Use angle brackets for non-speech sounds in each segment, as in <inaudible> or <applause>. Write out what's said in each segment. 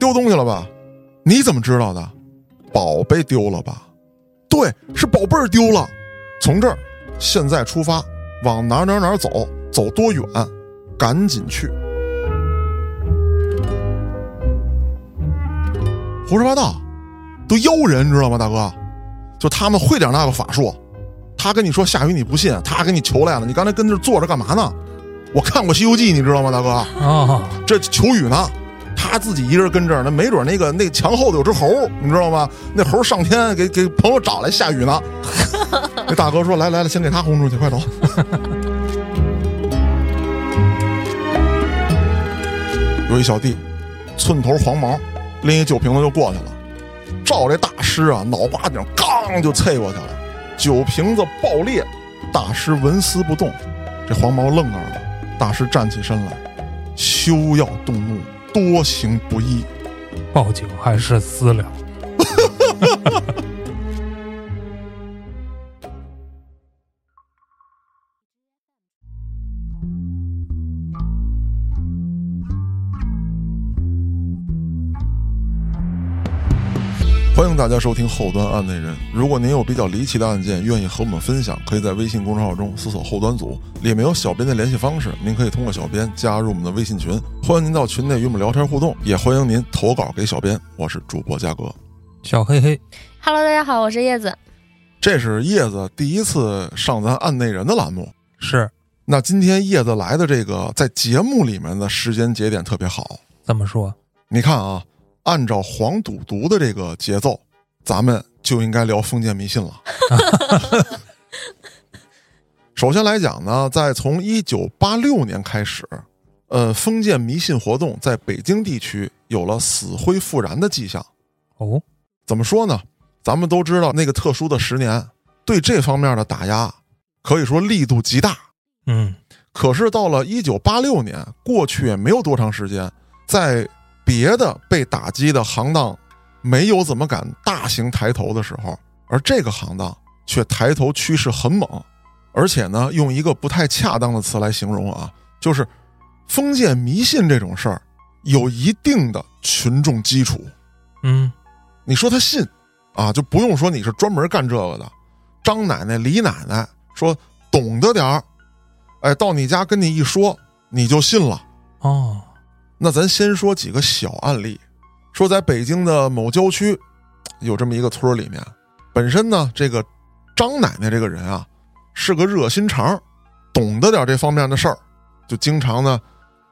丢东西了吧？你怎么知道的？宝贝丢了吧？对，是宝贝儿丢了。从这儿，现在出发，往哪儿哪儿哪儿走？走多远？赶紧去。胡说八道，都妖人，知道吗，大哥？就他们会点那个法术。他跟你说下雨你不信，他给你求来了。你刚才跟这坐着干嘛呢？我看过《西游记》，你知道吗，大哥？啊，这求雨呢，他自己一人跟这儿，那没准那个那墙后头有只猴，你知道吗？那猴上天给 <laughs> 给朋友找来下雨呢。那大哥说：“来来了，先给他轰出去，快走。<laughs> ”有一小弟，寸头黄毛，拎一酒瓶子就过去了，照这大师啊脑瓜顶刚就啐过去了，酒瓶子爆裂，大师纹丝不动，这黄毛愣那儿了。大师站起身来，休要动怒，多行不义。报警还是私了？<laughs> 欢迎大家收听后端案内人。如果您有比较离奇的案件，愿意和我们分享，可以在微信公众号中搜索“后端组”，里面有小编的联系方式，您可以通过小编加入我们的微信群。欢迎您到群内与我们聊天互动，也欢迎您投稿给小编。我是主播嘉哥，小黑黑，Hello，大家好，我是叶子。这是叶子第一次上咱案内人的栏目。是那今天叶子来的这个在节目里面的时间节点特别好。怎么说？你看啊，按照黄赌毒的这个节奏，咱们就应该聊封建迷信了。<laughs> 首先来讲呢，在从一九八六年开始，呃，封建迷信活动在北京地区有了死灰复燃的迹象。哦，怎么说呢？咱们都知道那个特殊的十年，对这方面的打压可以说力度极大。嗯，可是到了一九八六年，过去也没有多长时间，在别的被打击的行当没有怎么敢大型抬头的时候，而这个行当却抬头趋势很猛，而且呢，用一个不太恰当的词来形容啊，就是封建迷信这种事儿有一定的群众基础。嗯，你说他信啊，就不用说你是专门干这个的。张奶奶、李奶奶说懂得点儿，哎，到你家跟你一说，你就信了。哦，那咱先说几个小案例，说在北京的某郊区，有这么一个村儿里面，本身呢，这个张奶奶这个人啊，是个热心肠，懂得点这方面的事儿，就经常呢，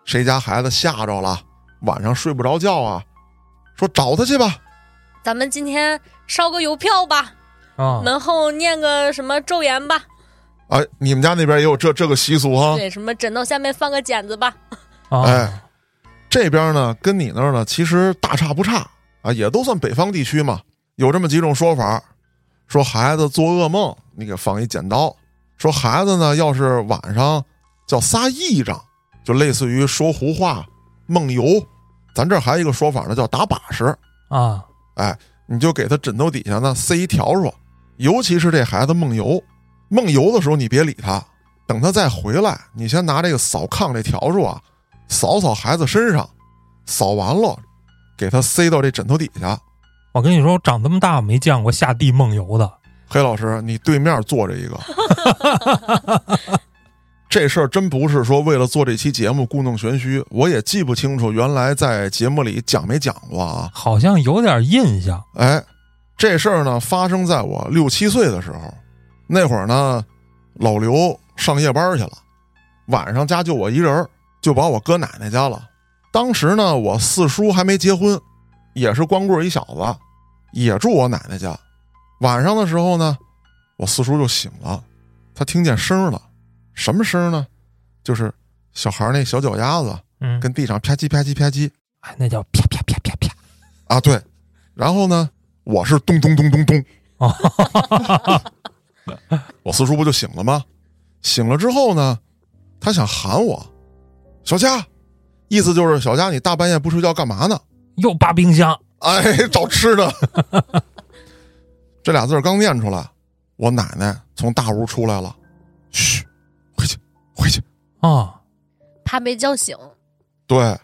谁家孩子吓着了，晚上睡不着觉啊，说找他去吧，咱们今天烧个邮票吧，啊，门后念个什么咒言吧，哎，你们家那边也有这这个习俗哈？对，什么枕头下面放个剪子吧。啊，哎，这边呢跟你那儿呢其实大差不差啊，也都算北方地区嘛。有这么几种说法，说孩子做噩梦，你给放一剪刀；说孩子呢要是晚上叫撒癔症，就类似于说胡话、梦游。咱这还有一个说法呢，叫打把式。啊，哎，你就给他枕头底下呢塞一笤帚，尤其是这孩子梦游，梦游的时候你别理他，等他再回来，你先拿这个扫炕这笤帚啊，扫扫孩子身上，扫完了，给他塞到这枕头底下。我跟你说，我长这么大没见过下地梦游的。黑老师，你对面坐着一个，<laughs> 这事儿真不是说为了做这期节目故弄玄虚，我也记不清楚原来在节目里讲没讲过啊。好像有点印象。哎，这事儿呢发生在我六七岁的时候，那会儿呢，老刘上夜班去了，晚上家就我一人儿，就把我搁奶奶家了。当时呢，我四叔还没结婚，也是光棍一小子，也住我奶奶家。晚上的时候呢，我四叔就醒了，他听见声了，什么声呢？就是小孩那小脚丫子嗯，跟地上啪叽啪叽啪叽哎，那叫啪啪啪啪啪。啊，对。然后呢，我是咚咚咚咚咚。<laughs> 哦，我四叔不就醒了吗？醒了之后呢，他想喊我，小佳，意思就是小佳，你大半夜不睡觉干嘛呢？又扒冰箱。哎，<laughs> 找吃的。<laughs> 这俩字儿刚念出来，我奶奶从大屋出来了，嘘，回去，回去。啊，怕被叫醒，对，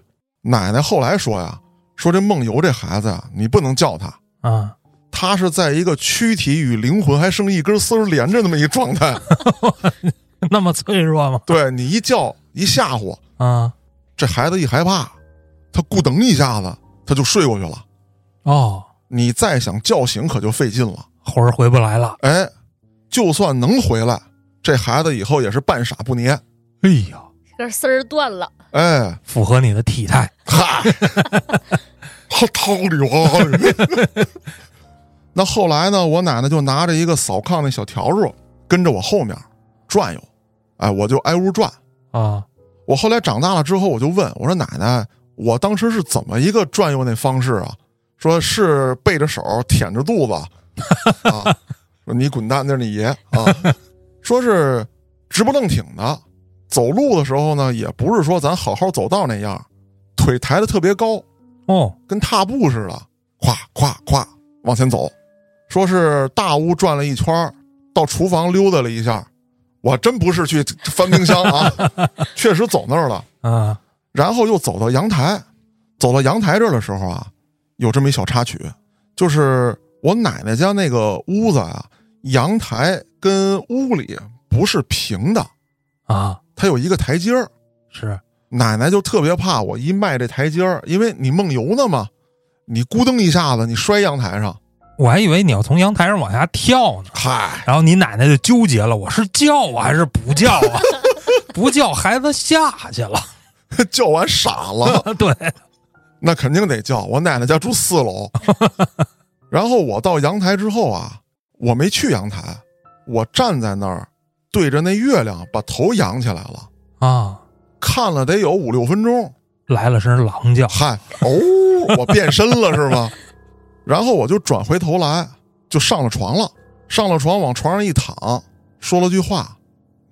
奶奶后来说呀，说这梦游这孩子呀，你不能叫他，啊，他是在一个躯体与灵魂还剩一根丝儿连着那么一状态。<laughs> 那么脆弱吗？对你一叫一吓唬，啊，这孩子一害怕，他咕噔一下子他就睡过去了。哦，你再想叫醒可就费劲了。魂儿回不来了。哎，就算能回来，这孩子以后也是半傻不捏。哎呀，这根丝儿断了，哎，符合你的体态。<laughs> 嗨，<laughs> 好套里话。那后来呢？我奶奶就拿着一个扫炕那小笤帚，跟着我后面转悠，哎，我就挨屋转。啊，我后来长大了之后，我就问我说：“奶奶，我当时是怎么一个转悠那方式啊？说是背着手舔着肚子 <laughs> 啊？说你滚蛋，那是你爷啊！说是直不愣挺的，走路的时候呢，也不是说咱好好走道那样，腿抬得特别高，哦，跟踏步似的，咵咵咵往前走。说是大屋转了一圈，到厨房溜达了一下，我真不是去翻冰箱啊，<laughs> 确实走那儿了。啊，然后又走到阳台，走到阳台这儿的时候啊，有这么一小插曲，就是我奶奶家那个屋子啊，阳台跟屋里不是平的，啊，它有一个台阶儿。是，奶奶就特别怕我一迈这台阶儿，因为你梦游呢嘛，你咕噔一下子你摔阳台上，我还以为你要从阳台上往下跳呢。嗨，然后你奶奶就纠结了，我是叫啊还是不叫啊？<laughs> 不叫，孩子下去了。叫完傻了。<laughs> 对，那肯定得叫。我奶奶家住四楼，<laughs> 然后我到阳台之后啊，我没去阳台，我站在那儿对着那月亮，把头仰起来了，啊，看了得有五六分钟。来了声狼叫。嗨，哦，我变身了是吗？然后我就转回头来，就上了床了。上了床，往床上一躺，说了句话：“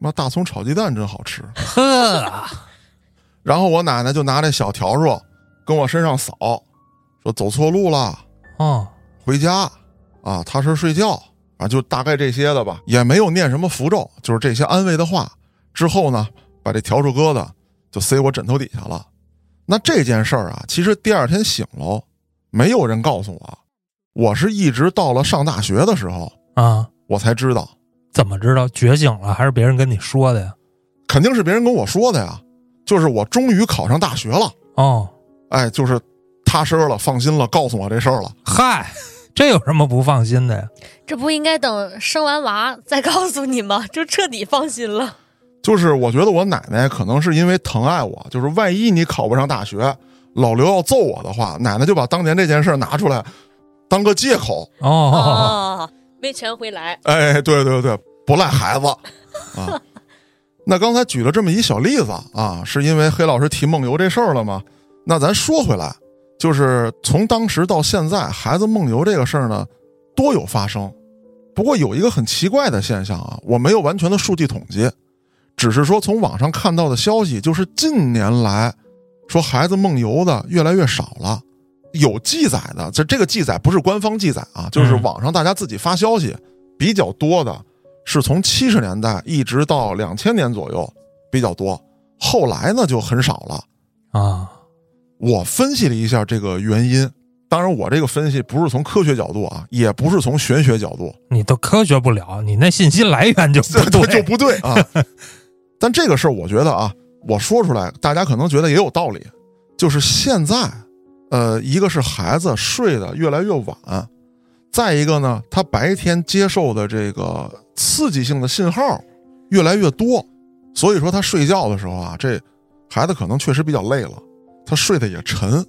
妈，大葱炒鸡蛋真好吃。”呵，然后我奶奶就拿这小笤帚跟我身上扫，说走错路了，哦，回家啊，踏实睡觉啊，就大概这些的吧，也没有念什么符咒，就是这些安慰的话。之后呢，把这笤帚疙瘩就塞我枕头底下了。那这件事儿啊，其实第二天醒了，没有人告诉我，我是一直到了上大学的时候，啊，我才知道，怎么知道觉醒了？还是别人跟你说的呀？肯定是别人跟我说的呀。就是我终于考上大学了，哦，哎，就是踏实了，放心了，告诉我这事儿了。嗨，这有什么不放心的呀？这不应该等生完娃再告诉你吗？<laughs> 就彻底放心了。就是我觉得我奶奶可能是因为疼爱我，就是万一你考不上大学，老刘要揍我的话，奶奶就把当年这件事拿出来当个借口。哦，哦，没钱回来。哎，对对对，不赖孩子 <laughs> 啊。那刚才举了这么一小例子啊，是因为黑老师提梦游这事儿了吗？那咱说回来，就是从当时到现在，孩子梦游这个事儿呢，多有发生。不过有一个很奇怪的现象啊，我没有完全的数据统计，只是说从网上看到的消息，就是近年来说孩子梦游的越来越少了。有记载的，这这个记载不是官方记载啊，就是嗯网上大家自己发消息比较多的，是从七十年代一直到两千年左右比较多，后来呢就很少了。啊，我分析了一下这个原因，当然我这个分析不是从科学角度啊，也不是从玄学角度，你都科学不了，你那信息来源就不 <laughs> 这对就不对啊。<laughs> 但这个事儿，我觉得啊，我说出来，大家可能觉得也有道理。就是现在，呃，一个是孩子睡得越来越晚，再一个呢，他白天接受的这个刺激性的信号越来越多，所以说他睡觉的时候啊，这孩子可能确实比较累了，他睡得也沉，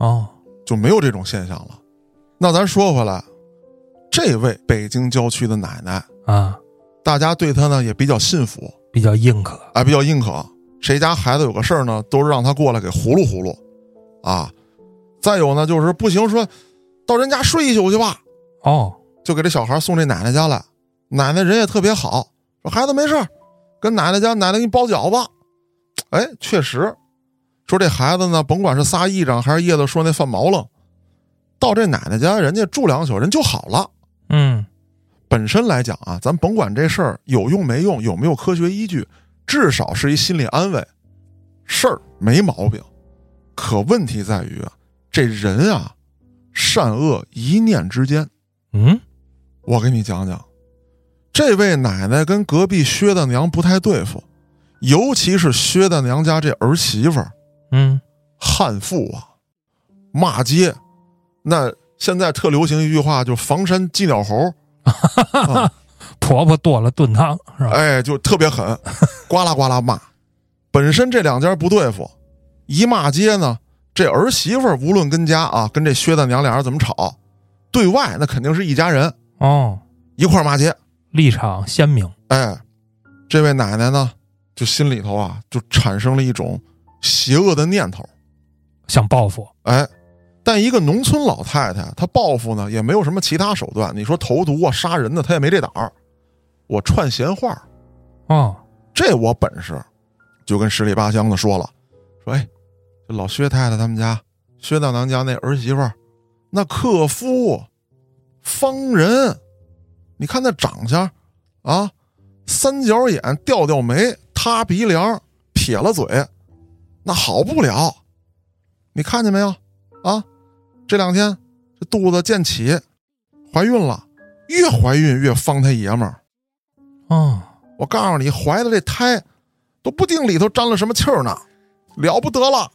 哦，就没有这种现象了。那咱说回来，这位北京郊区的奶奶，啊，大家对她呢也比较信服，比较硬可。哎，比较认可。谁家孩子有个事儿呢，都是让他过来给葫芦葫芦，啊。再有呢，就是不行，说到人家睡一宿去吧，哦，就给这小孩送这奶奶家来。奶奶人也特别好，说孩子没事儿跟奶奶家，奶奶给你包饺子。哎，确实，说这孩子呢，甭管是撒癔症还是叶子说那犯毛愣，到这奶奶家人家住两宿人就好了。嗯，本身来讲啊，咱甭管这事儿有用没用，有没有科学依据，至少是一心理安慰，事儿没毛病。可问题在于啊，这人啊，善恶一念之间。嗯，我给你讲讲，这位奶奶跟隔壁薛大娘不太对付，尤其是薛大娘家这儿媳妇儿，嗯，悍妇啊，骂街。那现在特流行一句话，就房山鸡鸟猴，<laughs> 婆婆剁了炖汤是吧？哎，就特别狠，呱啦呱啦骂。本身这两家不对付，一骂街呢，这儿媳妇儿无论跟家啊，跟这薛大娘俩人怎么吵，对外那肯定是一家人，哦，一块骂街。立场鲜明。哎，这位奶奶呢，就心里头啊，就产生了一种邪恶的念头。想报复，哎，但一个农村老太太，她报复呢，也没有什么其他手段。你说投毒啊、杀人的，她也没这胆儿。我串闲话，哦，这我本事，就跟十里八乡的说了，说哎，这老薛太太他们家，薛大娘家那儿媳妇儿，那克夫，方人，你看那长相啊，三角眼，吊吊眉，塌鼻梁，撇了嘴，那好不了。你看见没有啊？这两天这肚子渐起，怀孕了，越怀孕越方他爷们儿。哦，我告诉你，怀的这胎都不定里头沾了什么气儿呢，了不得了。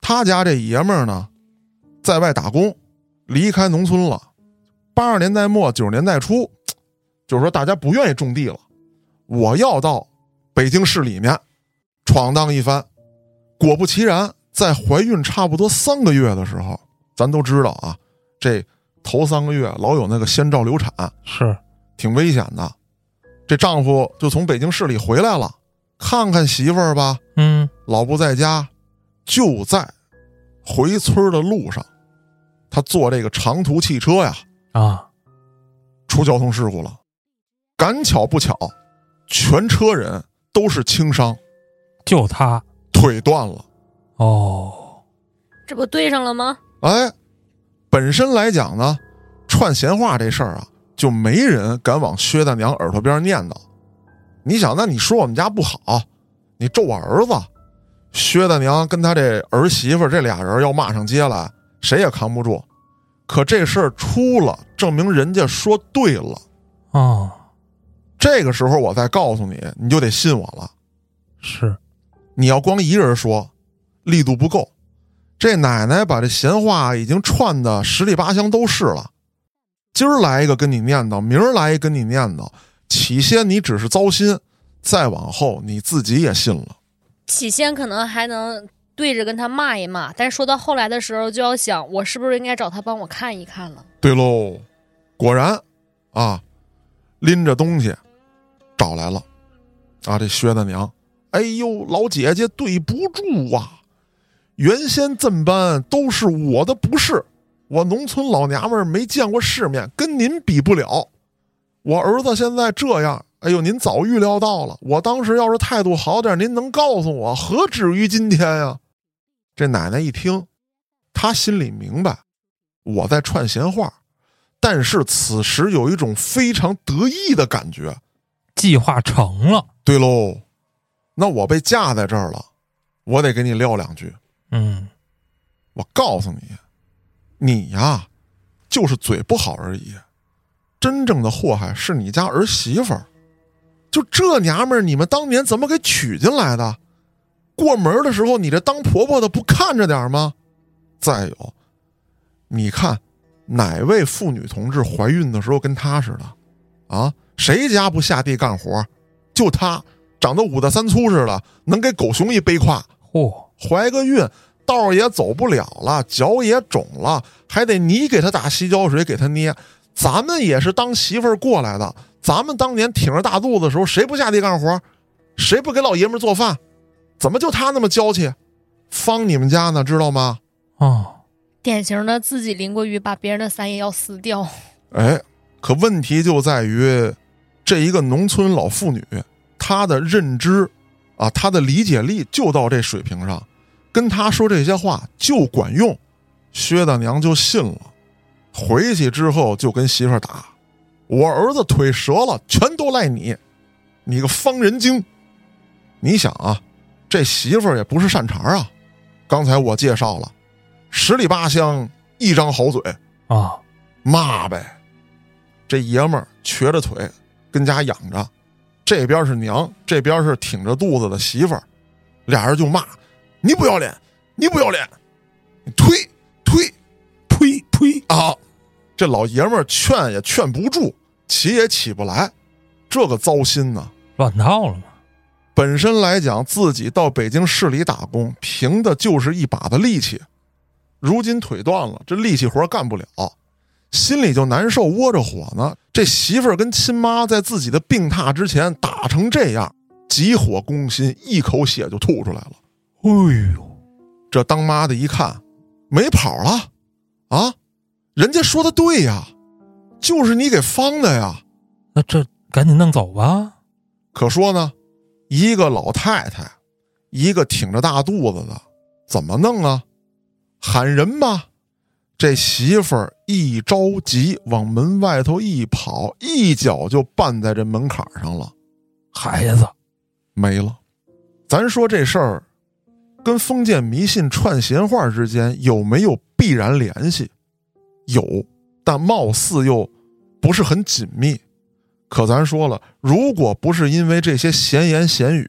他家这爷们儿呢，在外打工，离开农村了。八十年代末九十年代初，就是说大家不愿意种地了，我要到北京市里面闯荡一番。果不其然，在怀孕差不多三个月的时候，咱都知道啊，这头三个月老有那个先兆流产，是，挺危险的。这丈夫就从北京市里回来了，看看媳妇儿吧，嗯，老不在家，就在回村的路上，他坐这个长途汽车呀，啊，出交通事故了。赶巧不巧，全车人都是轻伤，就他，腿断了。哦，这不对上了吗？哎，本身来讲呢，串闲话这事儿啊，就没人敢往薛大娘耳朵边念叨。你想，那你说我们家不好，你咒我儿子，薛大娘跟她这儿媳妇儿这俩人要骂上街来，谁也扛不住。可这事儿出了，证明人家说对了。啊，这个时候我再告诉你，你就得信我了。是，你要光一人说，力度不够。这奶奶把这闲话已经串的十里八乡都是了。今儿来一个跟你念叨，明儿来一个跟你念叨。起先你只是糟心，再往后你自己也信了。起先可能还能对着跟他骂一骂，但是说到后来的时候，就要想我是不是应该找他帮我看一看了。对喽，果然，啊，拎着东西找来了。啊，这薛大娘，哎呦，老姐姐对不住啊！原先这般都是我的不是，我农村老娘们没见过世面，跟您比不了。我儿子现在这样，哎呦，您早预料到了。我当时要是态度好点，您能告诉我，何止于今天呀？这奶奶一听，她心里明白，我在串闲话，但是此时有一种非常得意的感觉。计划成了，对喽，那我被架在这儿了，我得给你撂两句。嗯，我告诉你，你呀，就是嘴不好而已。真正的祸害是你家儿媳妇儿，就这娘们儿，你们当年怎么给娶进来的？过门的时候，你这当婆婆的不看着点吗？再有，你看哪位妇女同志怀孕的时候跟她似的？啊，谁家不下地干活？就她长得五大三粗似的，能给狗熊一背胯。嚯，怀个孕，道儿也走不了了，脚也肿了，还得你给她打洗脚水，给她捏。咱们也是当媳妇儿过来的，咱们当年挺着大肚子的时候，谁不下地干活？谁不给老爷们做饭？怎么就他那么娇气？方你们家呢，知道吗？哦，典型的自己淋过雨，把别人的伞也要撕掉。哎，可问题就在于，这一个农村老妇女，她的认知啊，她的理解力就到这水平上，跟她说这些话就管用。薛大娘就信了，回去之后就跟媳妇儿打：“我儿子腿折了，全都赖你，你个方人精！”你想啊，这媳妇儿也不是善茬啊。刚才我介绍了，十里八乡一张好嘴，啊，骂呗。这爷们儿瘸着腿跟家养着，这边是娘，这边是挺着肚子的媳妇儿，俩人就骂：“你不要脸，你不要脸，你推推呸呸！啊！”这老爷们儿劝也劝不住，起也起不来，这个糟心呐！乱套了嘛？本身来讲，自己到北京市里打工，凭的就是一把的力气。如今腿断了，这力气活干不了，心里就难受，窝着火呢。这媳妇儿跟亲妈在自己的病榻之前打成这样，急火攻心，一口血就吐出来了。哎呦，这当妈的一看，没跑了，啊，人家说的对呀，就是你给方的呀。那这赶紧弄走吧。可说呢，一个老太太，一个挺着大肚子的，怎么弄啊？喊人吧！这媳妇儿一着急，往门外头一跑，一脚就绊在这门槛上了，孩子，没了。咱说这事儿，跟封建迷信串闲话之间有没有必然联系？有，但貌似又不是很紧密。可咱说了，如果不是因为这些闲言闲语，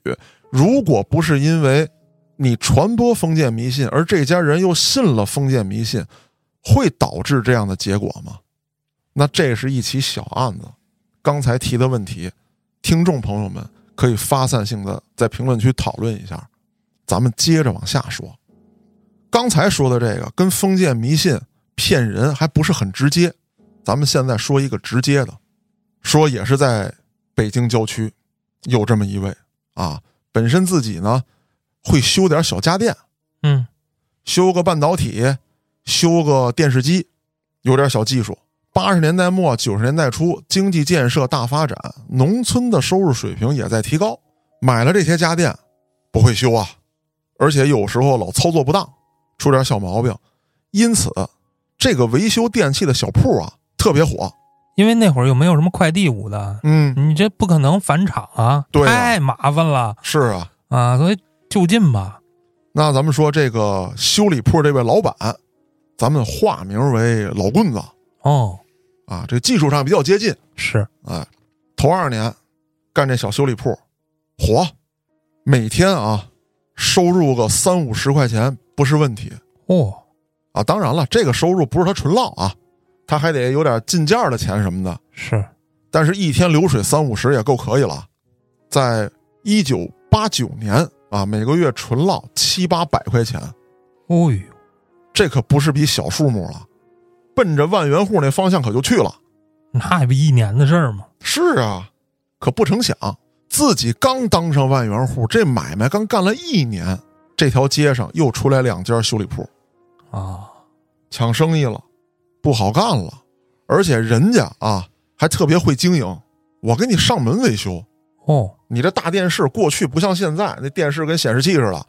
如果不是因为你传播封建迷信，而这家人又信了封建迷信，会导致这样的结果吗？那这是一起小案子。刚才提的问题，听众朋友们可以发散性的在评论区讨论一下。咱们接着往下说。刚才说的这个跟封建迷信骗人还不是很直接，咱们现在说一个直接的。说也是在北京郊区，有这么一位啊，本身自己呢会修点小家电，嗯，修个半导体，修个电视机，有点小技术。八十年代末九十年代初，经济建设大发展，农村的收入水平也在提高。买了这些家电，不会修啊，而且有时候老操作不当，出点小毛病，因此这个维修电器的小铺啊特别火。因为那会儿又没有什么快递捂的，嗯，你这不可能返厂啊，对啊。太麻烦了。是啊。啊，所以就近吧。那咱们说这个修理铺这位老板，咱们化名为老棍子。哦，啊，这技术上比较接近。是，哎，头二年干这小修理铺，火，每天啊收入个三五十块钱不是问题。哦，啊。当然了，这个收入不是他纯浪啊，他还得有点进价的钱什么的。是，但是，一天流水三五十也够可以了。在一九八九年啊，每个月纯浪七八百块钱，哦呦，这可不是笔小数目了，奔着万元户那方向可就去了。那还不一年的事儿吗？是啊，可不成想，自己刚当上万元户，这买卖刚干了一年，这条街上又出来两家修理铺，啊，抢生意了，不好干了。而且人家啊还特别会经营，我给你上门维修。哦，你这大电视过去不像现在，那电视跟显示器似的，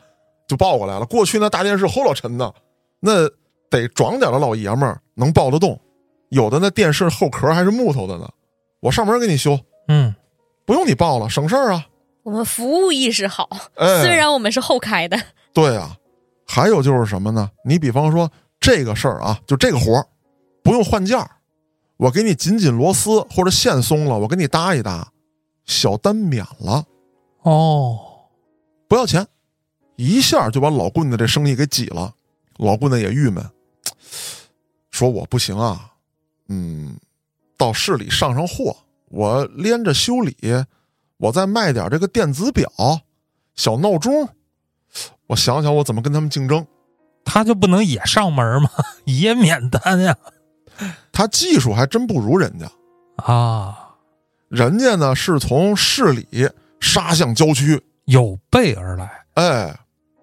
就抱过来了。过去那大电视齁老沉的，那得壮点的老爷们儿能抱得动。有的那电视后壳还是木头的呢，我上门给你修，嗯，不用你抱了，省事儿啊。我们服务意识好，哎，虽然我们是后开的，对啊，还有就是什么呢？你比方说这个事儿啊，就这个活儿，不用换件儿，我给你紧紧螺丝或者线松了，我给你搭一搭，小单免了，哦，不要钱，一下就把老棍子这生意给挤了。老棍子也郁闷，说我不行啊，嗯，到市里上上货，我连着修理，我再卖点这个电子表、小闹钟，我想想我怎么跟他们竞争。他就不能也上门吗？<laughs> 也免单呀？他技术还真不如人家，啊，人家呢是从市里杀向郊区。有备而来。哎，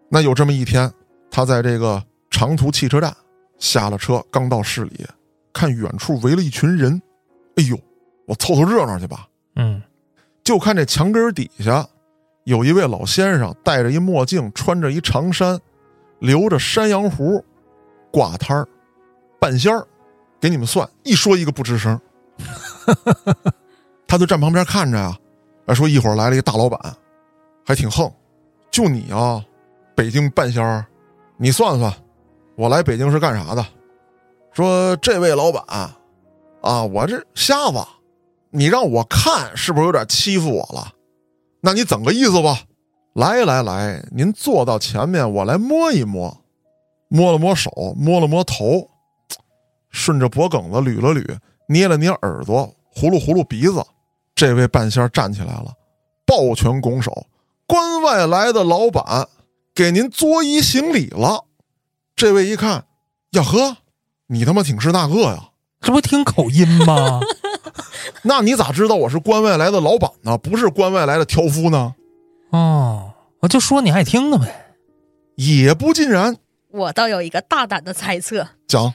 那有这么一天，他在这个长途汽车站下了车，刚到市里，看远处围了一群人，哎呦，我凑凑热闹去吧。嗯，就看这墙根底下有一位老先生，戴着一墨镜，穿着一长衫，留着山羊胡，挂摊儿，半仙儿，给你们算，一说一个不吱声。<laughs> 他就站旁边看着呀，哎，说一会儿来了一个大老板，还挺横，就你啊，北京半仙儿，你算算，我来北京是干啥的？说这位老板啊，我这瞎子，你让我看是不是有点欺负我了？那你怎个意思吧？来来来，您坐到前面，我来摸一摸，摸了摸手，摸了摸头，顺着脖梗子捋了捋，捏了捏耳朵，呼噜呼噜鼻子。这位半仙站起来了，抱拳拱手：“关外来的老板，给您作揖行礼了。”这位一看，呀呵，你他妈挺是那个呀？这不听口音吗？<laughs> 那你咋知道我是关外来的老板呢？不是关外来的挑夫呢？哦，我就说你爱听的呗。也不尽然。我倒有一个大胆的猜测，讲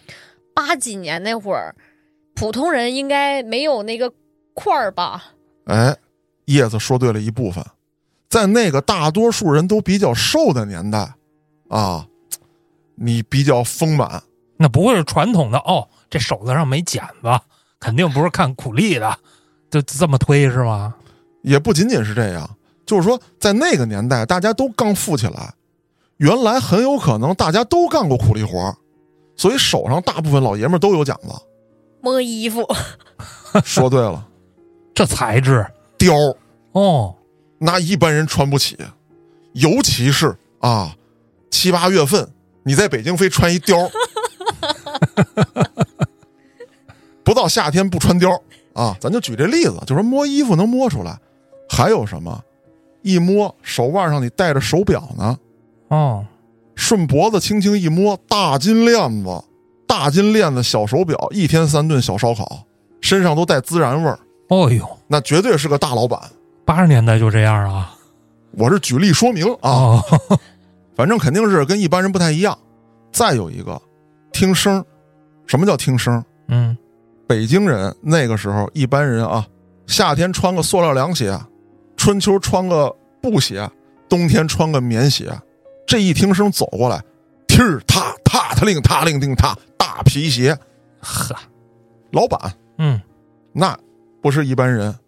八几年那会儿，普通人应该没有那个块儿吧？哎，叶子说对了一部分，在那个大多数人都比较瘦的年代，啊，你比较丰满，那不会是传统的哦？这手子上没茧子，肯定不是看苦力的，就这么推是吗？也不仅仅是这样，就是说在那个年代，大家都刚富起来，原来很有可能大家都干过苦力活，所以手上大部分老爷们儿都有茧子。摸衣服，说对了，<laughs> 这材质。貂。儿哦，那一般人穿不起，尤其是啊七八月份，你在北京非穿一貂。儿，<laughs> 不到夏天不穿貂。儿啊。咱就举这例子，就说摸衣服能摸出来，还有什么？一摸手腕上你戴着手表呢，哦，顺脖子轻轻一摸，大金链子，大金链子小手表，一天三顿小烧烤，身上都带孜然味儿，哦呦，那绝对是个大老板。八十年代就这样啊？我是举例说明啊。哦，<laughs> 反正肯定是跟一般人不太一样。再有一个，听声，什么叫听声？嗯，北京人那个时候，一般人啊，夏天穿个塑料凉鞋，春秋穿个布鞋，冬天穿个棉鞋。这一听声走过来，踢儿踏踏踏令踏令令踏，大皮鞋，呵，老板嗯，那不是一般人，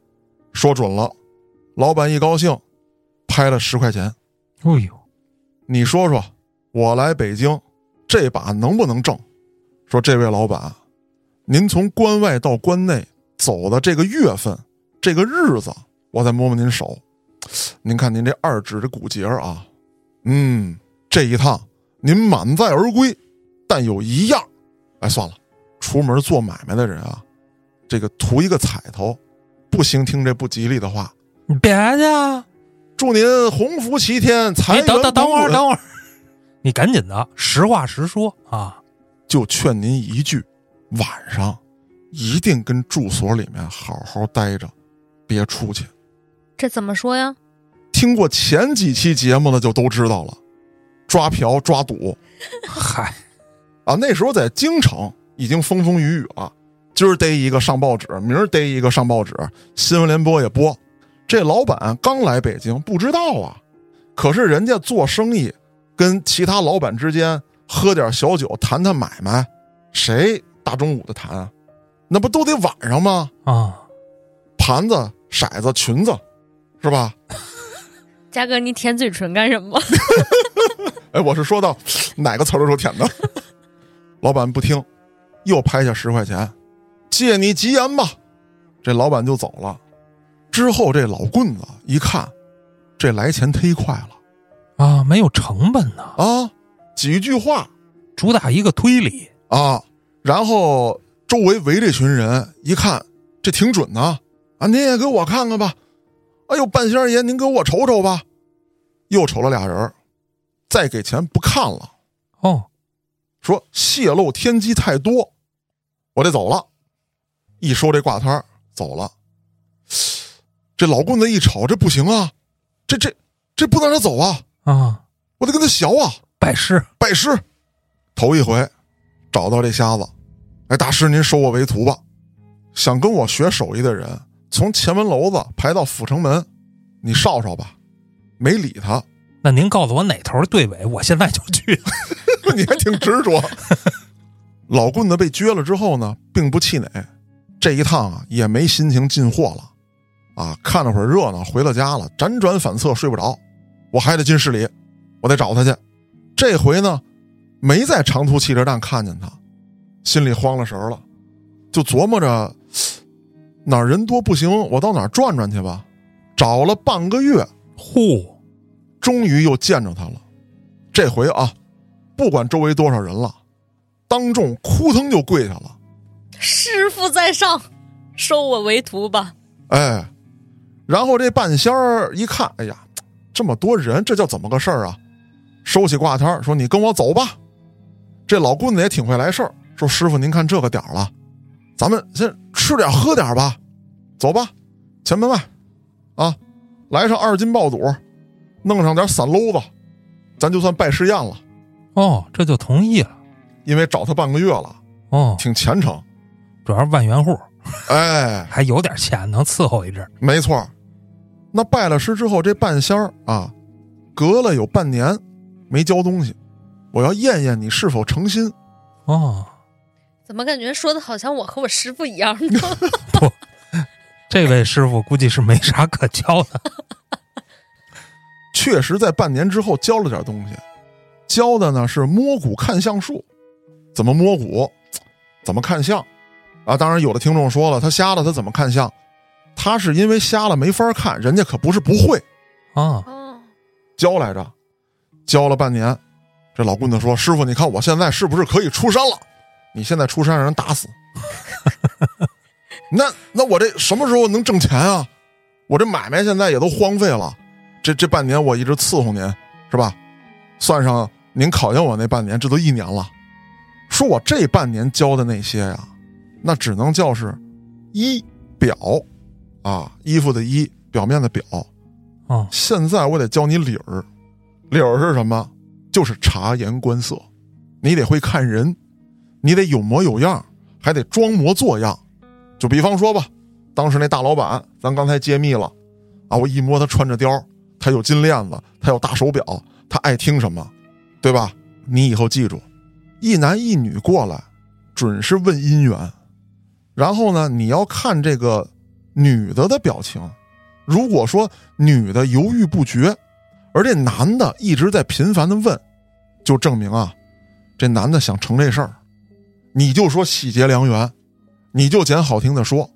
说准了，老板一高兴，拍了十块钱。哦呦，你说说，我来北京，这把能不能挣？说这位老板，您从关外到关内走的这个月份，这个日子，我再摸摸您手，您看您这二指的骨节儿啊，嗯，这一趟您满载而归，但有一样，哎，算了，出门做买卖的人啊，这个图一个彩头，不行听这不吉利的话。你别去啊！祝您鸿福齐天，财你源等等等会儿，滚滚等会儿，你赶紧的，实话实说啊！就劝您一句，晚上一定跟住所里面好好待着，别出去。这怎么说呀？听过前几期节目的就都知道了，抓嫖抓赌嗨，啊，那时候在京城已经风风雨雨了。今儿逮一个上报纸，明儿逮一个上报纸，新闻联播也播。这老板刚来北京，不知道啊。可是人家做生意，跟其他老板之间喝点小酒，谈谈买卖，谁大中午的谈啊？那不都得晚上吗？啊，盘子、骰子、裙子，是吧？<laughs> 嘉哥，你舔嘴唇干什么？<laughs> 哎，我是说到哪个词儿的时候舔的？<laughs> 老板不听，又拍下十块钱，借你吉言吧。这老板就走了。之后这老棍子一看，这来钱忒快了啊，没有成本呢，啊，几句话主打一个推理。啊，然后周围围这群人一看，这挺准呢，啊，您也给我看看吧。哎呦，半仙儿爷，您给我瞅瞅吧。又瞅了俩人儿，再给钱不看了。哦，说泄露天机太多，我得走了。一说这挂摊儿走了。这老棍子一瞅，这不行啊，这这这不能让他走啊，啊，我得跟他学啊，拜师拜师。头一回找到这瞎子，哎，大师您收我为徒吧。想跟我学手艺的人，从前门楼子排到阜成门，你少少吧。没理他，那您告诉我哪头对尾，我现在就去。<laughs> 你还挺执着。老棍子被撅了之后呢，并不气馁，这一趟啊也没心情进货了，啊，看了会儿热闹，回了家了，辗转反侧睡不着，我还得进市里，我得找他去。这回呢，没在长途汽车站看见他，心里慌了神了，就琢磨着哪儿人多不行，我到哪儿转转去吧。找了半个月，呼，终于又见着他了。这回啊，不管周围多少人了，当众扑腾就跪下了。师傅在上，收我为徒吧。哎，然后这半仙儿一看，哎呀，这么多人，这叫怎么个事儿啊？收起挂摊儿说：“你跟我走吧。”这老棍子也挺会来事儿，说：“师傅，您看这个点儿了，咱们先吃点喝点吧，走吧，前门外，啊，来上二斤爆肚，弄上点散篓子，咱就算拜师宴了。哦，这就同意了。因为找他半个月了，哦，挺虔诚。主要是万元户，哎，<laughs> 还有点钱，能伺候一阵。没错，那拜了师之后，这半仙儿啊，隔了有半年没交东西，我要验验你是否诚心。哦，怎么感觉说的好像我和我师傅一样呢？<laughs> 不这位师傅估计是没啥可教的。<laughs> 确实在半年之后教了点东西，教的呢是摸骨看相术，怎么摸骨，怎么看相啊？当然，有的听众说了，他瞎了，他怎么看相？他是因为瞎了没法看，人家可不是不会啊，哦，教来着，教了半年。这老棍子说：“师傅，你看我现在是不是可以出山了？你现在出山让人打死，<laughs> 那那我这什么时候能挣钱啊？我这买卖现在也都荒废了。这这半年我一直伺候您，是吧？算上您考验我那半年，这都一年了。说我这半年教的那些呀，那只能叫是衣表啊，衣服的衣，表面的表。哦，现在我得教你理儿，理儿是什么？就是察言观色，你得会看人，你得有模有样，还得装模作样。就比方说吧，当时那大老板，咱刚才揭秘了，啊，我一摸他穿着貂，他有金链子，他有大手表，他爱听什么，对吧？你以后记住，一男一女过来，准是问姻缘。然后呢，你要看这个女的的表情，如果说女的犹豫不决，而这男的一直在频繁的问，就证明啊，这男的想成这事儿。你就说喜结良缘，你就捡好听的说。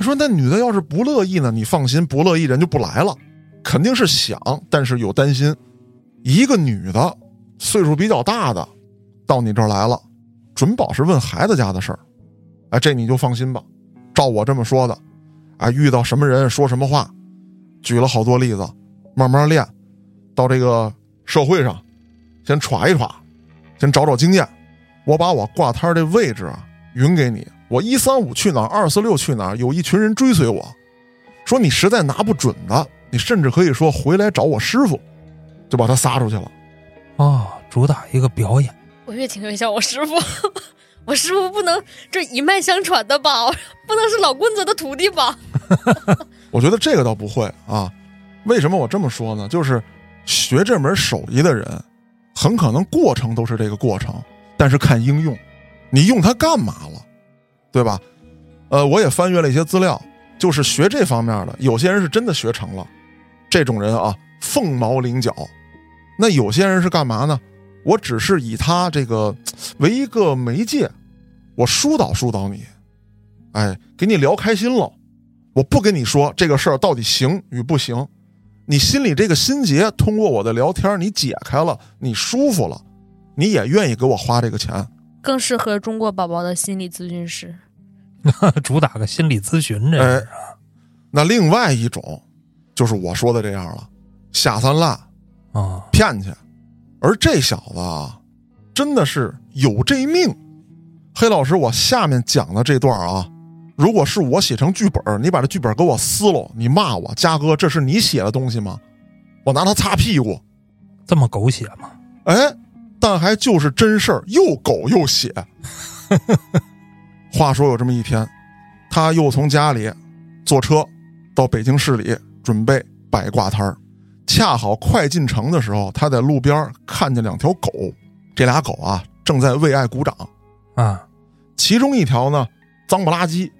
说那女的要是不乐意呢？你放心，不乐意人就不来了，肯定是想，但是有担心。一个女的，岁数比较大的，到你这儿来了，准保是问孩子家的事儿。哎，这你就放心吧。照我这么说的，啊，遇到什么人说什么话，举了好多例子，慢慢练。到这个社会上，先歘一歘，先找找经验。我把我挂摊儿这位置啊匀给你。我一三五去哪儿，二四六去哪儿，有一群人追随我。说你实在拿不准的，你甚至可以说回来找我师傅，就把他撒出去了。哦，主打一个表演。我越听越像我师傅，我师傅不能这一脉相传的吧？不能是老棍子的徒弟吧？我觉得这个倒不会啊。为什么我这么说呢？就是学这门手艺的人，很可能过程都是这个过程，但是看应用，你用它干嘛了，对吧？呃，我也翻阅了一些资料，就是学这方面的，有些人是真的学成了，这种人啊，凤毛麟角。那有些人是干嘛呢？我只是以他这个为一个媒介，我疏导疏导你，哎，给你聊开心了。我不跟你说这个事儿到底行与不行，你心里这个心结，通过我的聊天你解开了，你舒服了，你也愿意给我花这个钱。更适合中国宝宝的心理咨询师。<laughs> 主打个心理咨询，这哎那另外一种，就是我说的这样了，下三滥啊，骗去。而这小子啊，真的是有这命。黑老师，我下面讲的这段啊，如果是我写成剧本，你把这剧本给我撕了，你骂我，嘉哥，这是你写的东西吗？我拿它擦屁股。这么狗血吗？哎，但还就是真事儿，又狗又血。<laughs> 话说有这么一天，他又从家里坐车到北京市里准备摆挂摊儿，恰好快进城的时候，他在路边看见两条狗，这俩狗啊正在为爱鼓掌，啊，其中一条呢脏不拉几，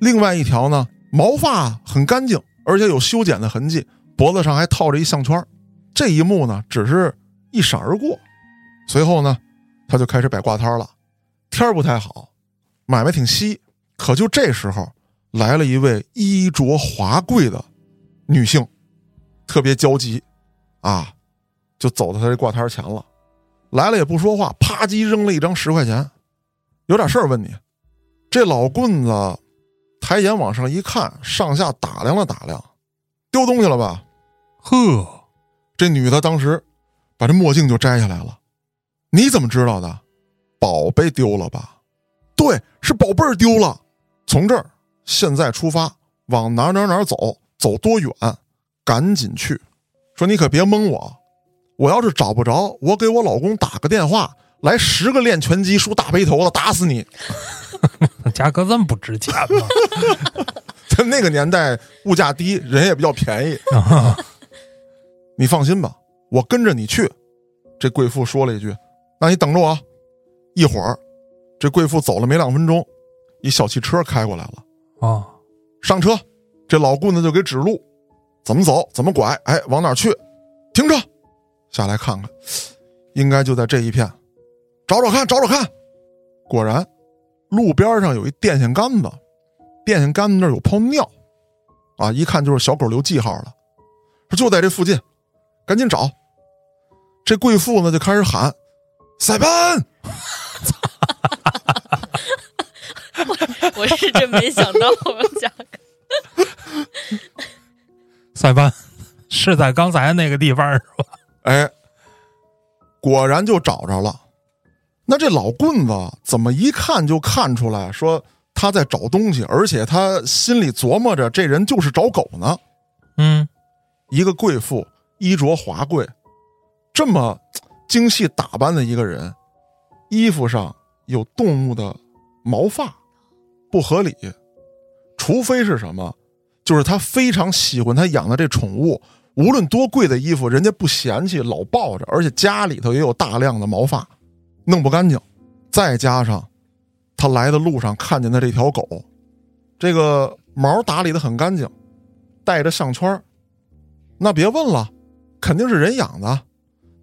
另外一条呢毛发很干净，而且有修剪的痕迹，脖子上还套着一项圈儿。这一幕呢只是一闪而过，随后呢，他他就开始摆挂摊了。天儿不太好，买卖挺稀。可就这时候，来了一位衣着华贵的女性，特别焦急，啊，就走到他这挂摊前了。来了也不说话，啪叽扔了一张十块钱，有点事儿问你。这老棍子抬眼往上一看，上下打量了打量，丢东西了吧？呵，这女的当时把这墨镜就摘下来了。你怎么知道的？宝贝丢了吧？对，是宝贝儿丢了。从这儿现在出发，往哪儿哪儿哪儿走，走多远，赶紧去。说你可别蒙我，我要是找不着，我给我老公打个电话，来十个练拳击梳大背头的打死你。<laughs> 价格这么不值钱吗？在 <laughs> 那个年代，物价低，人也比较便宜。<laughs> 你放心吧，我跟着你去。这贵妇说了一句：“那你等着我。”一会儿，这贵妇走了没两分钟，一小汽车开过来了。啊，上车，这老棍子就给指路，怎么走，怎么拐，哎，往哪儿去？停车，下来看看，应该就在这一片，找找看，找找看。果然，路边上有一电线杆子，电线杆子那儿有泡尿，啊，一看就是小狗留记号了，说就在这附近，赶紧找。这贵妇呢就开始喊：“塞班！” <laughs> 我是真没想到我们家 <laughs> 塞班是在刚才那个地方是吧？哎，果然就找着了。那这老棍子怎么一看就看出来，说他在找东西，而且他心里琢磨着这人就是找狗呢？嗯，一个贵妇，衣着华贵，这么精细打扮的一个人，衣服上有动物的毛发，不合理。除非是什么，就是他非常喜欢他养的这宠物，无论多贵的衣服，人家不嫌弃，老抱着，而且家里头也有大量的毛发，弄不干净。再加上他来的路上看见的这条狗，这个毛打理的很干净，带着项圈那别问了，肯定是人养的。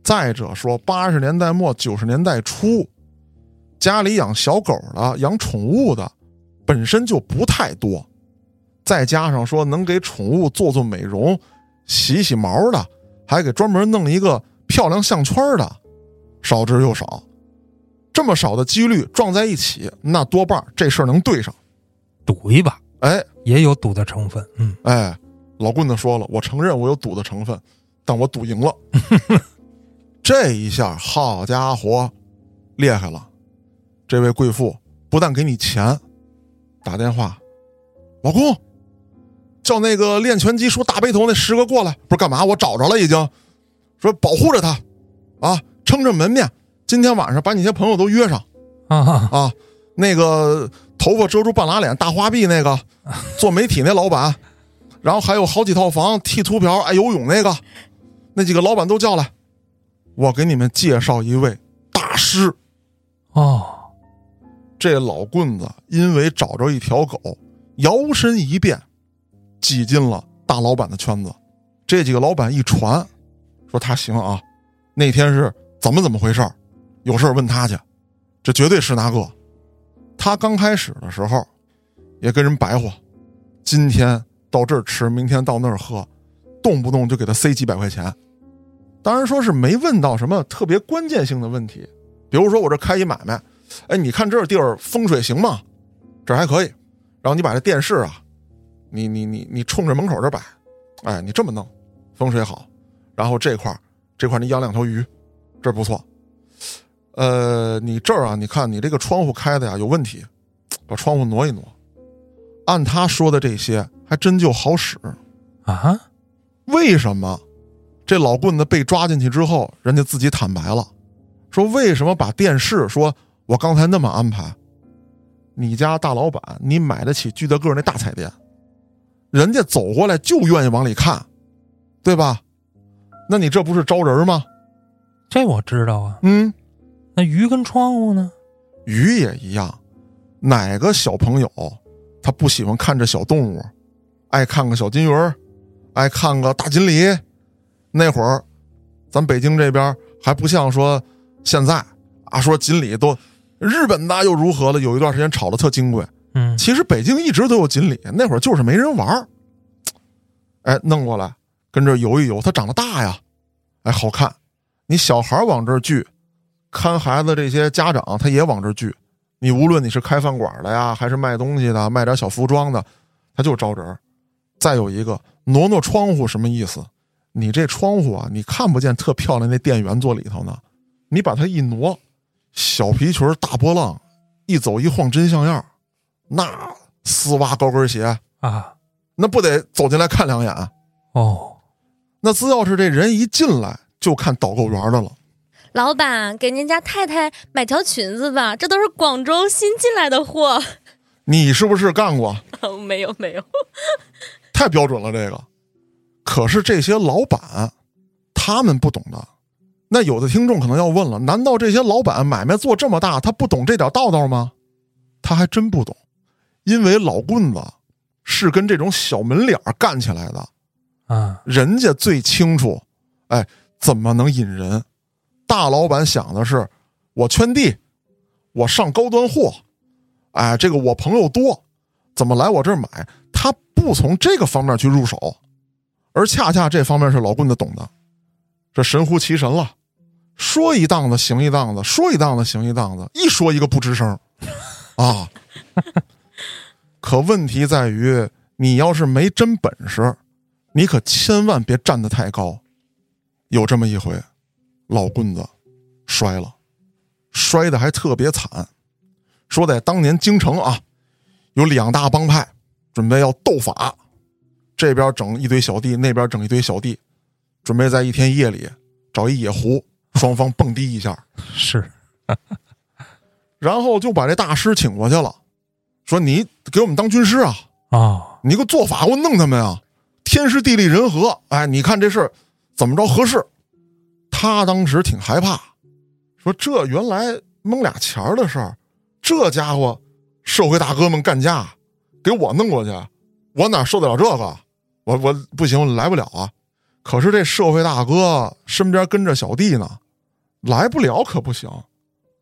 再者说，八十年代末九十年代初，家里养小狗的、养宠物的，本身就不太多。再加上说能给宠物做做美容、洗洗毛的，还给专门弄一个漂亮项圈的，少之又少。这么少的几率撞在一起，那多半这事儿能对上。赌一把哎也有赌的成分。嗯，哎，老棍子说了，我承认我有赌的成分，但我赌赢了。<laughs> 这一下，好家伙，厉害了！这位贵妇不但给你钱，打电话，老公，叫那个练拳击梳大背头那十个过来，不是干嘛？我找着了，已经，说保护着他，啊，撑着门面，今天晚上把你些朋友都约上啊，啊。那个头发遮住半拉脸、大花臂那个，做媒体那老板，然后还有好几套房、剃秃瓢、爱游泳那个，那几个老板都叫来，我给你们介绍一位大师。哦，这老棍子因为找着一条狗，摇身一变，挤进了大老板的圈子。这几个老板一传，说他行啊，那天是怎么怎么回事有事问他去，这绝对是那个。他刚开始的时候，也跟人白话，今天到这儿吃，明天到那儿喝，动不动就给他塞几百块钱。当然说是没问到什么特别关键性的问题，比如说我这开一买卖，哎，你看这地儿风水行吗？这还可以。然后你把这电视啊，你你你你冲着门口这摆，哎，你这么弄，风水好。然后这块儿这块儿你养两条鱼，这不错。呃，你这儿啊，你看你这个窗户开的呀有问题，把窗户挪一挪。按他说的这些，还真就好使。啊，为什么？这老棍子被抓进去之后，人家自己坦白了，说为什么把电视说我刚才那么安排？你家大老板，你买得起巨大个那大彩电，人家走过来就愿意往里看，对吧？那你这不是招人吗？这我知道啊。嗯，那鱼跟窗户呢？鱼也一样，哪个小朋友他不喜欢看这小动物，爱看个小金鱼，爱看个大锦鲤？那会儿，咱北京这边还不像说现在啊，说锦鲤都日本的又如何了？有一段时间炒的特金贵。嗯，其实北京一直都有锦鲤，那会儿就是没人玩儿。哎，弄过来跟这游一游，它长得大呀，哎，好看。你小孩儿往这儿聚，看孩子这些家长他也往这儿聚。你无论你是开饭馆的呀，还是卖东西的，卖点小服装的，他就招人。再有一个挪挪窗户什么意思？你这窗户啊，你看不见特漂亮那店员坐里头呢，你把它一挪，小皮裙大波浪，一走一晃真像样儿。那丝袜高跟鞋，啊，那不得走进来看两眼？哦，那只要是这人一进来就看导购员的了。老板，给您家太太买条裙子吧，这都是广州新进来的货。你是不是干过？没 <laughs> 有没有，<laughs> 太标准了，这个。可是这些老板，他们不懂的。那有的听众可能要问了：难道这些老板买卖做这么大，他不懂这点道道吗？他还真不懂，因为老棍子是跟这种小门脸儿干起来的，啊，人家最清楚，哎，怎么能引人？大老板想的是，我圈地，我上高端货，哎，这个我朋友多，怎么来我这儿买？他不从这个方面去入手，而恰恰这方面是老棍子懂的，这神乎其神了，说一档子行一档子，说一档子行一档子，一说一个不吱声，啊。可问题在于，你要是没真本事，你可千万别站得太高。有这么一回，老棍子摔了，摔的还特别惨。说在当年京城啊，有两大帮派准备要斗法，这边整一堆小弟，那边整一堆小弟，准备在一天夜里找一野狐，双方蹦迪一下，是 <laughs> 然后就把这大师请过去了，说你给我们当军师啊，啊，你给我做法，给我弄他们啊！天时地利人和，哎，你看这事怎么着合适？他当时挺害怕，说这原来蒙俩钱儿的事儿，这家伙社会大哥们干架，给我弄过去，我哪受得了这个？我我不行，我来不了啊！可是这社会大哥身边跟着小弟呢，来不了可不行，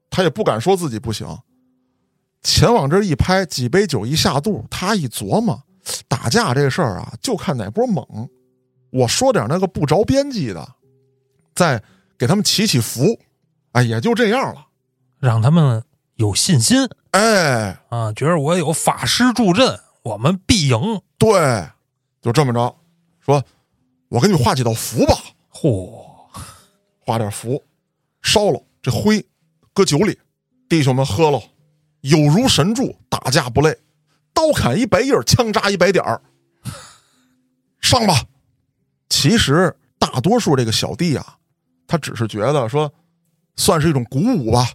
他也不敢说自己不行。钱往这一拍，几杯酒一下肚，他一琢磨，打架这事儿啊，就看哪波猛。我说点那个不着边际的，再给他们祈祈福，哎，也就这样了。让他们有信心哎，啊，觉得我有法师助阵，我们必赢。对，就这么着，说，我给你画几道符吧，嚯，画点符，烧了这灰，搁酒里，弟兄们喝了，有如神助，打架不累，刀砍一白印儿，枪扎一白点儿，上吧。其实大多数这个小弟啊，他只是觉得说，算是一种鼓舞吧，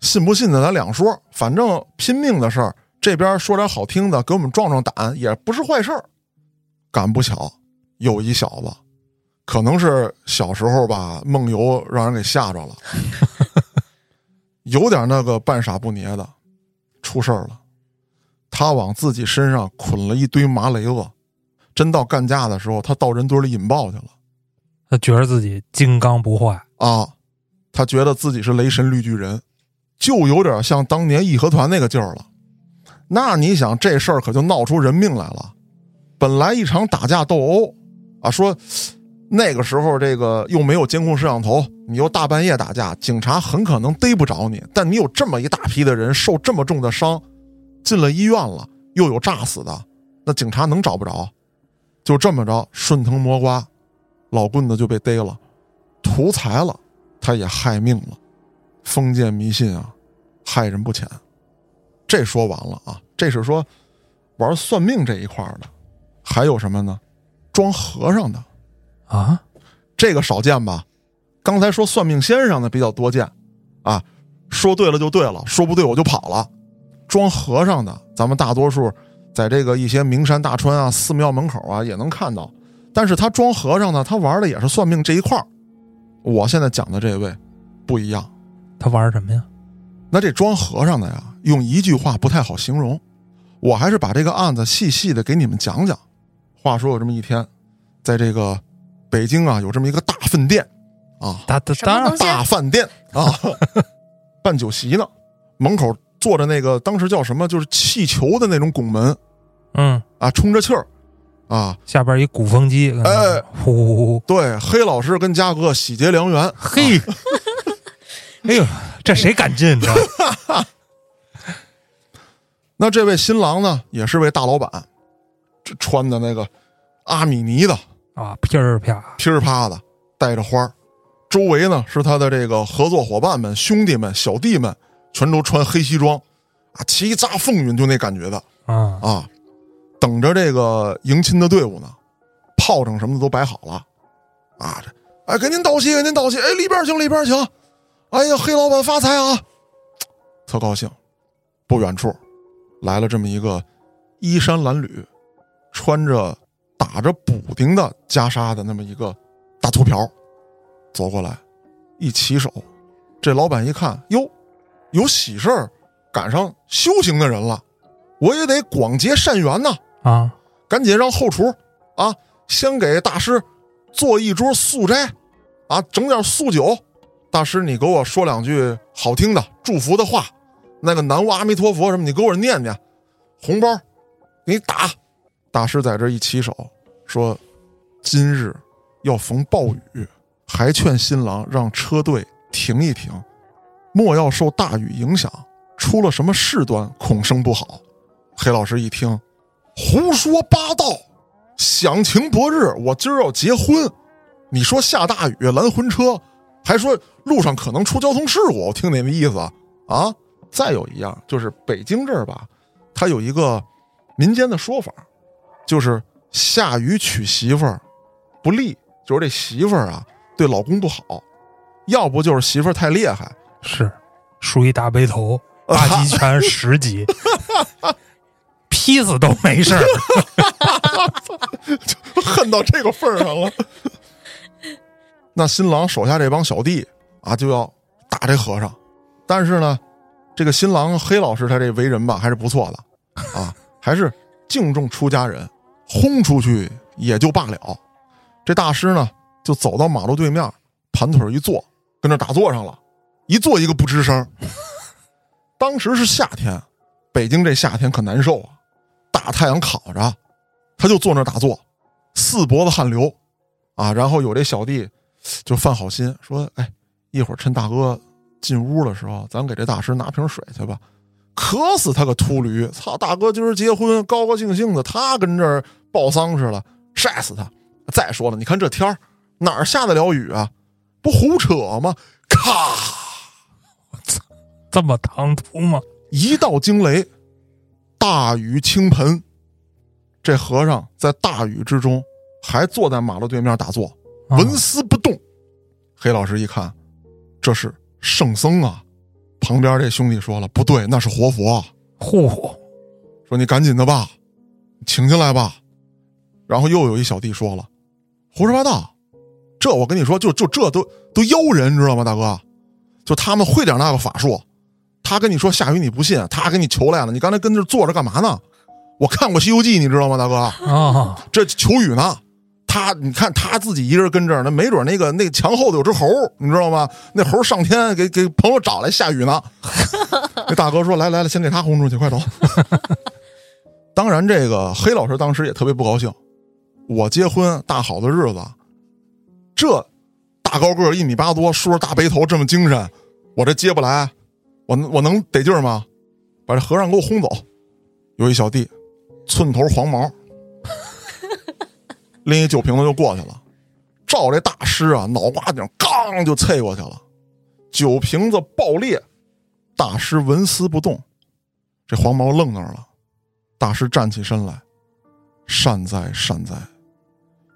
信不信的咱两说，反正拼命的事儿，这边说点好听的，给我们壮壮胆，也不是坏事儿。赶不巧，有一小子，可能是小时候吧，梦游让人给吓着了，<laughs> 有点那个半傻不捏的，出事儿了。他往自己身上捆了一堆麻雷子，真到干架的时候，他到人堆里引爆去了他觉得自己金刚不坏，啊！他觉得自己是雷神绿巨人，就有点像当年义和团那个劲儿了。那你想，这事儿可就闹出人命来了。本来一场打架斗殴啊，说那个时候这个又没有监控摄像头，你又大半夜打架，警察很可能逮不着你。但你有这么一大批的人受这么重的伤，进了医院了，又有炸死的，那警察能找不着？就这么着，顺藤摸瓜，老棍子就被逮了，图财了，他也害命了。封建迷信啊，害人不浅。这说完了啊，这是说玩算命这一块的，还有什么呢？装和尚的，啊，这个少见吧？刚才说算命先生的比较多见，啊，说对了就对了，说不对我就跑了。装和尚的，咱们大多数在这个一些名山大川啊、寺庙门口啊也能看到。但是他装和尚呢，他玩的也是算命这一块儿。我现在讲的这位不一样。他玩什么呀？那这装和尚的呀，用一句话不太好形容，我还是把这个案子细细的给你们讲讲。话说有这么一天，在这个北京啊，有这么一个大饭店啊，大大大饭店啊，<laughs> 办酒席呢，门口坐着那个当时叫什么，就是气球的那种拱门嗯，啊，充着气儿啊。下边一鼓风机，哎，呼呼呼，对，黑老师跟嘉哥喜结良缘，嘿，<laughs> 哎呦，这谁敢进？这 <laughs> 那这位新郎呢，也是位大老板，这穿的那个阿米尼的啊，噼儿啪，噼儿啪的，带着花儿周围呢是他的这个合作伙伴们、兄弟们、小弟们，全都穿黑西装，啊，齐扎风云，就那感觉的啊，啊。等着这个迎亲的队伍呢，炮仗什么的都摆好了，啊，这哎，给您道喜，给您道喜，哎，里边请，里边请，哎呀，黑老板发财啊，特高兴。不远处来了这么一个衣衫褴褛、穿着打着补丁的袈裟的那么一个大秃瓢，走过来，一起手，这老板一看，哟，有喜事儿，赶上修行的人了，我也得广结善缘呐。啊，赶紧让后厨啊，先给大师做一桌素斋，啊，整点素酒。大师，你给我说两句好听的祝福的话，那个南无阿弥陀佛什么，你给我念念。红包给你打。大师在这一起手说：“今日要逢暴雨，还劝新郎让车队停一停，莫要受大雨影响，出了什么事端，恐生不好。”黑老师一听。胡说八道！响晴博日，我今儿要结婚，你说下大雨拦婚车，还说路上可能出交通事故，我听你的意思啊？再有一样，就是北京这儿吧，它有一个民间的说法，就是下雨娶媳妇儿不利，就是这媳妇儿啊对老公不好，要不就是媳妇儿太厉害，是梳一大背头，<laughs> 八极拳十级，<laughs> 劈死都没事儿。恨到这个份儿上了。那新郎手下这帮小弟啊，就要打这和尚，但是呢，这个新郎黑老师他这为人吧，还是不错的啊，还是敬重出家人，轰出去也就罢了。这大师呢，就走到马路对面，盘腿一坐，跟那打坐上了，一坐一个不吱声。<laughs> 当时是夏天，北京这夏天可难受啊，大太阳烤着，他就坐那打坐。四脖子汗流，啊，然后有这小弟就犯好心说：“哎，一会儿趁大哥进屋的时候，咱给这大师拿瓶水去吧。”渴死他个秃驴！操，大哥今儿结婚，高高兴兴的，他跟这儿报丧似的，晒死他！再说了，你看这天儿哪儿下得了雨啊？不胡扯吗？咔！我操这么唐突吗？一道惊雷，大雨倾盆。这和尚在大雨之中还坐在马路对面打坐，啊纹丝不动。黑老师一看，这是圣僧啊！旁边这兄弟说了：“不对，那是活佛。嚯，”说：“你赶紧的吧，请进来吧。”然后又有一小弟说了：“胡说八道，这我跟你说，就就这都都妖人，你知道吗，大哥？就他们会点那个法术。他跟你说下雨你不信，他给你求来了，你刚才跟这坐着干嘛呢？我看过《西游记》，你知道吗，大哥？啊，这求雨呢。他，你看他自己一人跟这儿那，没准那个那个墙后头有只猴，你知道吗？那猴上天给给朋友找来下雨呢。<laughs> 那大哥说：“来来来，先给他轰出去，快走。<laughs> ”当然，这个黑老师当时也特别不高兴。我结婚大好的日子，这大高个一米八多，梳着大背头，这么精神，我这接不来，我我能得劲儿吗？把这和尚给我轰走。有一小弟，寸头黄毛，拎一酒瓶子就过去了，照这大师啊脑瓜顶刚就啐过去了，酒瓶子爆裂，大师纹丝不动。这黄毛愣那儿了，大师站起身来，善哉善哉，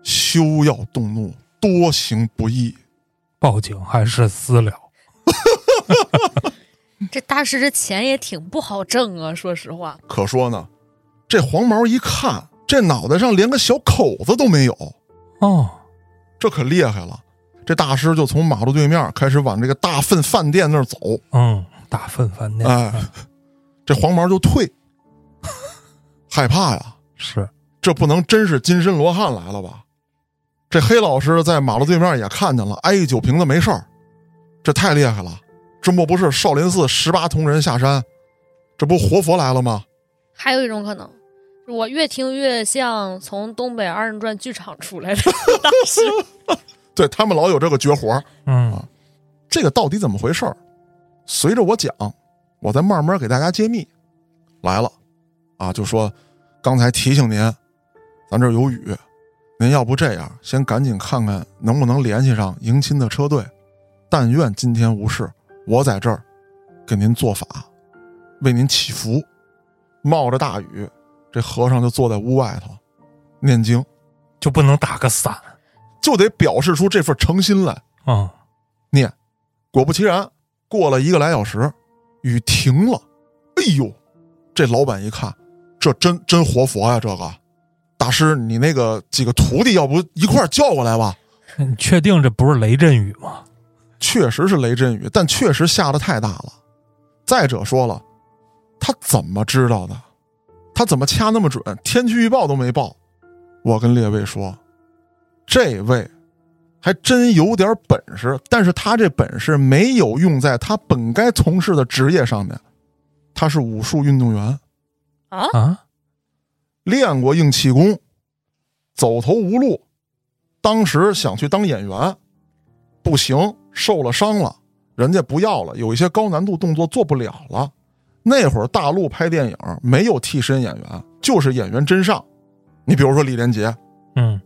休要动怒，多行不义。报警还是私了？<laughs> 这大师这钱也挺不好挣啊，说实话。可说呢，这黄毛一看，这脑袋上连个小口子都没有，哦，这可厉害了。这大师就从马路对面开始往这个大粪饭店那儿走，嗯，大粪饭店，哎，这黄毛就退，害怕呀，是这不能真是金身罗汉来了吧？这黑老师在马路对面也看见了，挨一酒瓶子没事儿，这太厉害了。这莫不是少林寺十八铜人下山，这不活佛来了吗？还有一种可能，我越听越像从东北二人转剧场出来的 <laughs> 大师。<laughs> 对他们老有这个绝活儿，嗯这个到底怎么回事儿？随着我讲，我再慢慢给大家揭秘。来了，啊，就说刚才提醒您，咱这有雨，您要不这样，先赶紧看看能不能联系上迎亲的车队。但愿今天无事，我在这儿给您做法，为您祈福。冒着大雨，这和尚就坐在屋外头念经，就不能打个伞就得表示出这份诚心来。啊？念，果不其然，过了一个来小时，雨停了。哎呦，这老板一看，这真真活佛呀！这个大师，你那个几个徒弟，要不一块儿叫过来吧？<laughs> 你确定这不是雷阵雨吗？<laughs> 确实是雷阵雨，但确实下的太大了。再者说了，他怎么知道的？他怎么掐那么准？天气预报都没报。我跟列位说，这位还真有点本事，但是他这本事没有用在他本该从事的职业上面。他是武术运动员，啊，啊，练过硬气功，走投无路，当时想去当演员，不行，受了伤了，人家不要了，有一些高难度动作做不了了。那会儿大陆拍电影没有替身演员，就是演员真上。你比如说李连杰，嗯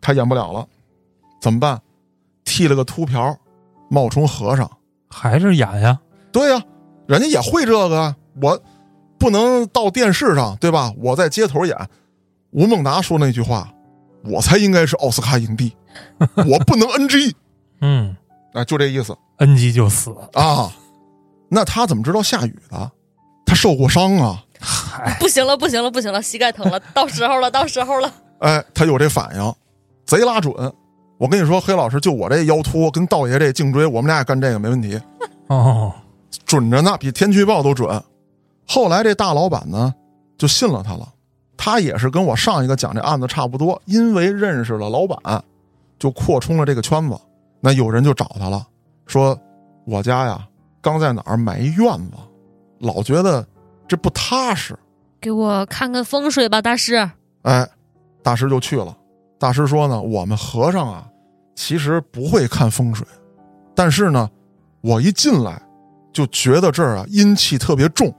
他演不了了，怎么办？剃了个秃瓢，冒充和尚。还是演呀？对呀、人家也会这个，我不能到电视上，对吧？我在街头演。吴孟达说那句话，我才应该是奥斯卡影帝，我不能 NG，<laughs> 嗯啊，就这意思，NG 就死。啊。那他怎么知道下雨的？他受过伤啊，嗨，<laughs> 不行了，不行了，不行了，膝盖疼了，<laughs> 到时候了，到时候了。哎，他有这反应，贼拉准。我跟你说，黑老师，就我这腰突跟道爷这颈椎，我们俩也干这个没问题。哦，准着呢，比天气预报都准。后来这大老板呢，就信了他了。他也是跟我上一个讲这案子差不多，因为认识了老板，就扩充了这个圈子。那有人就找他了，说我家呀刚在哪儿买一院子，老觉得这不踏实。给我看看风水吧，大师。哎，大师就去了。大师说呢，我们和尚啊，其实不会看风水，但是呢，我一进来就觉得这儿啊阴气特别重，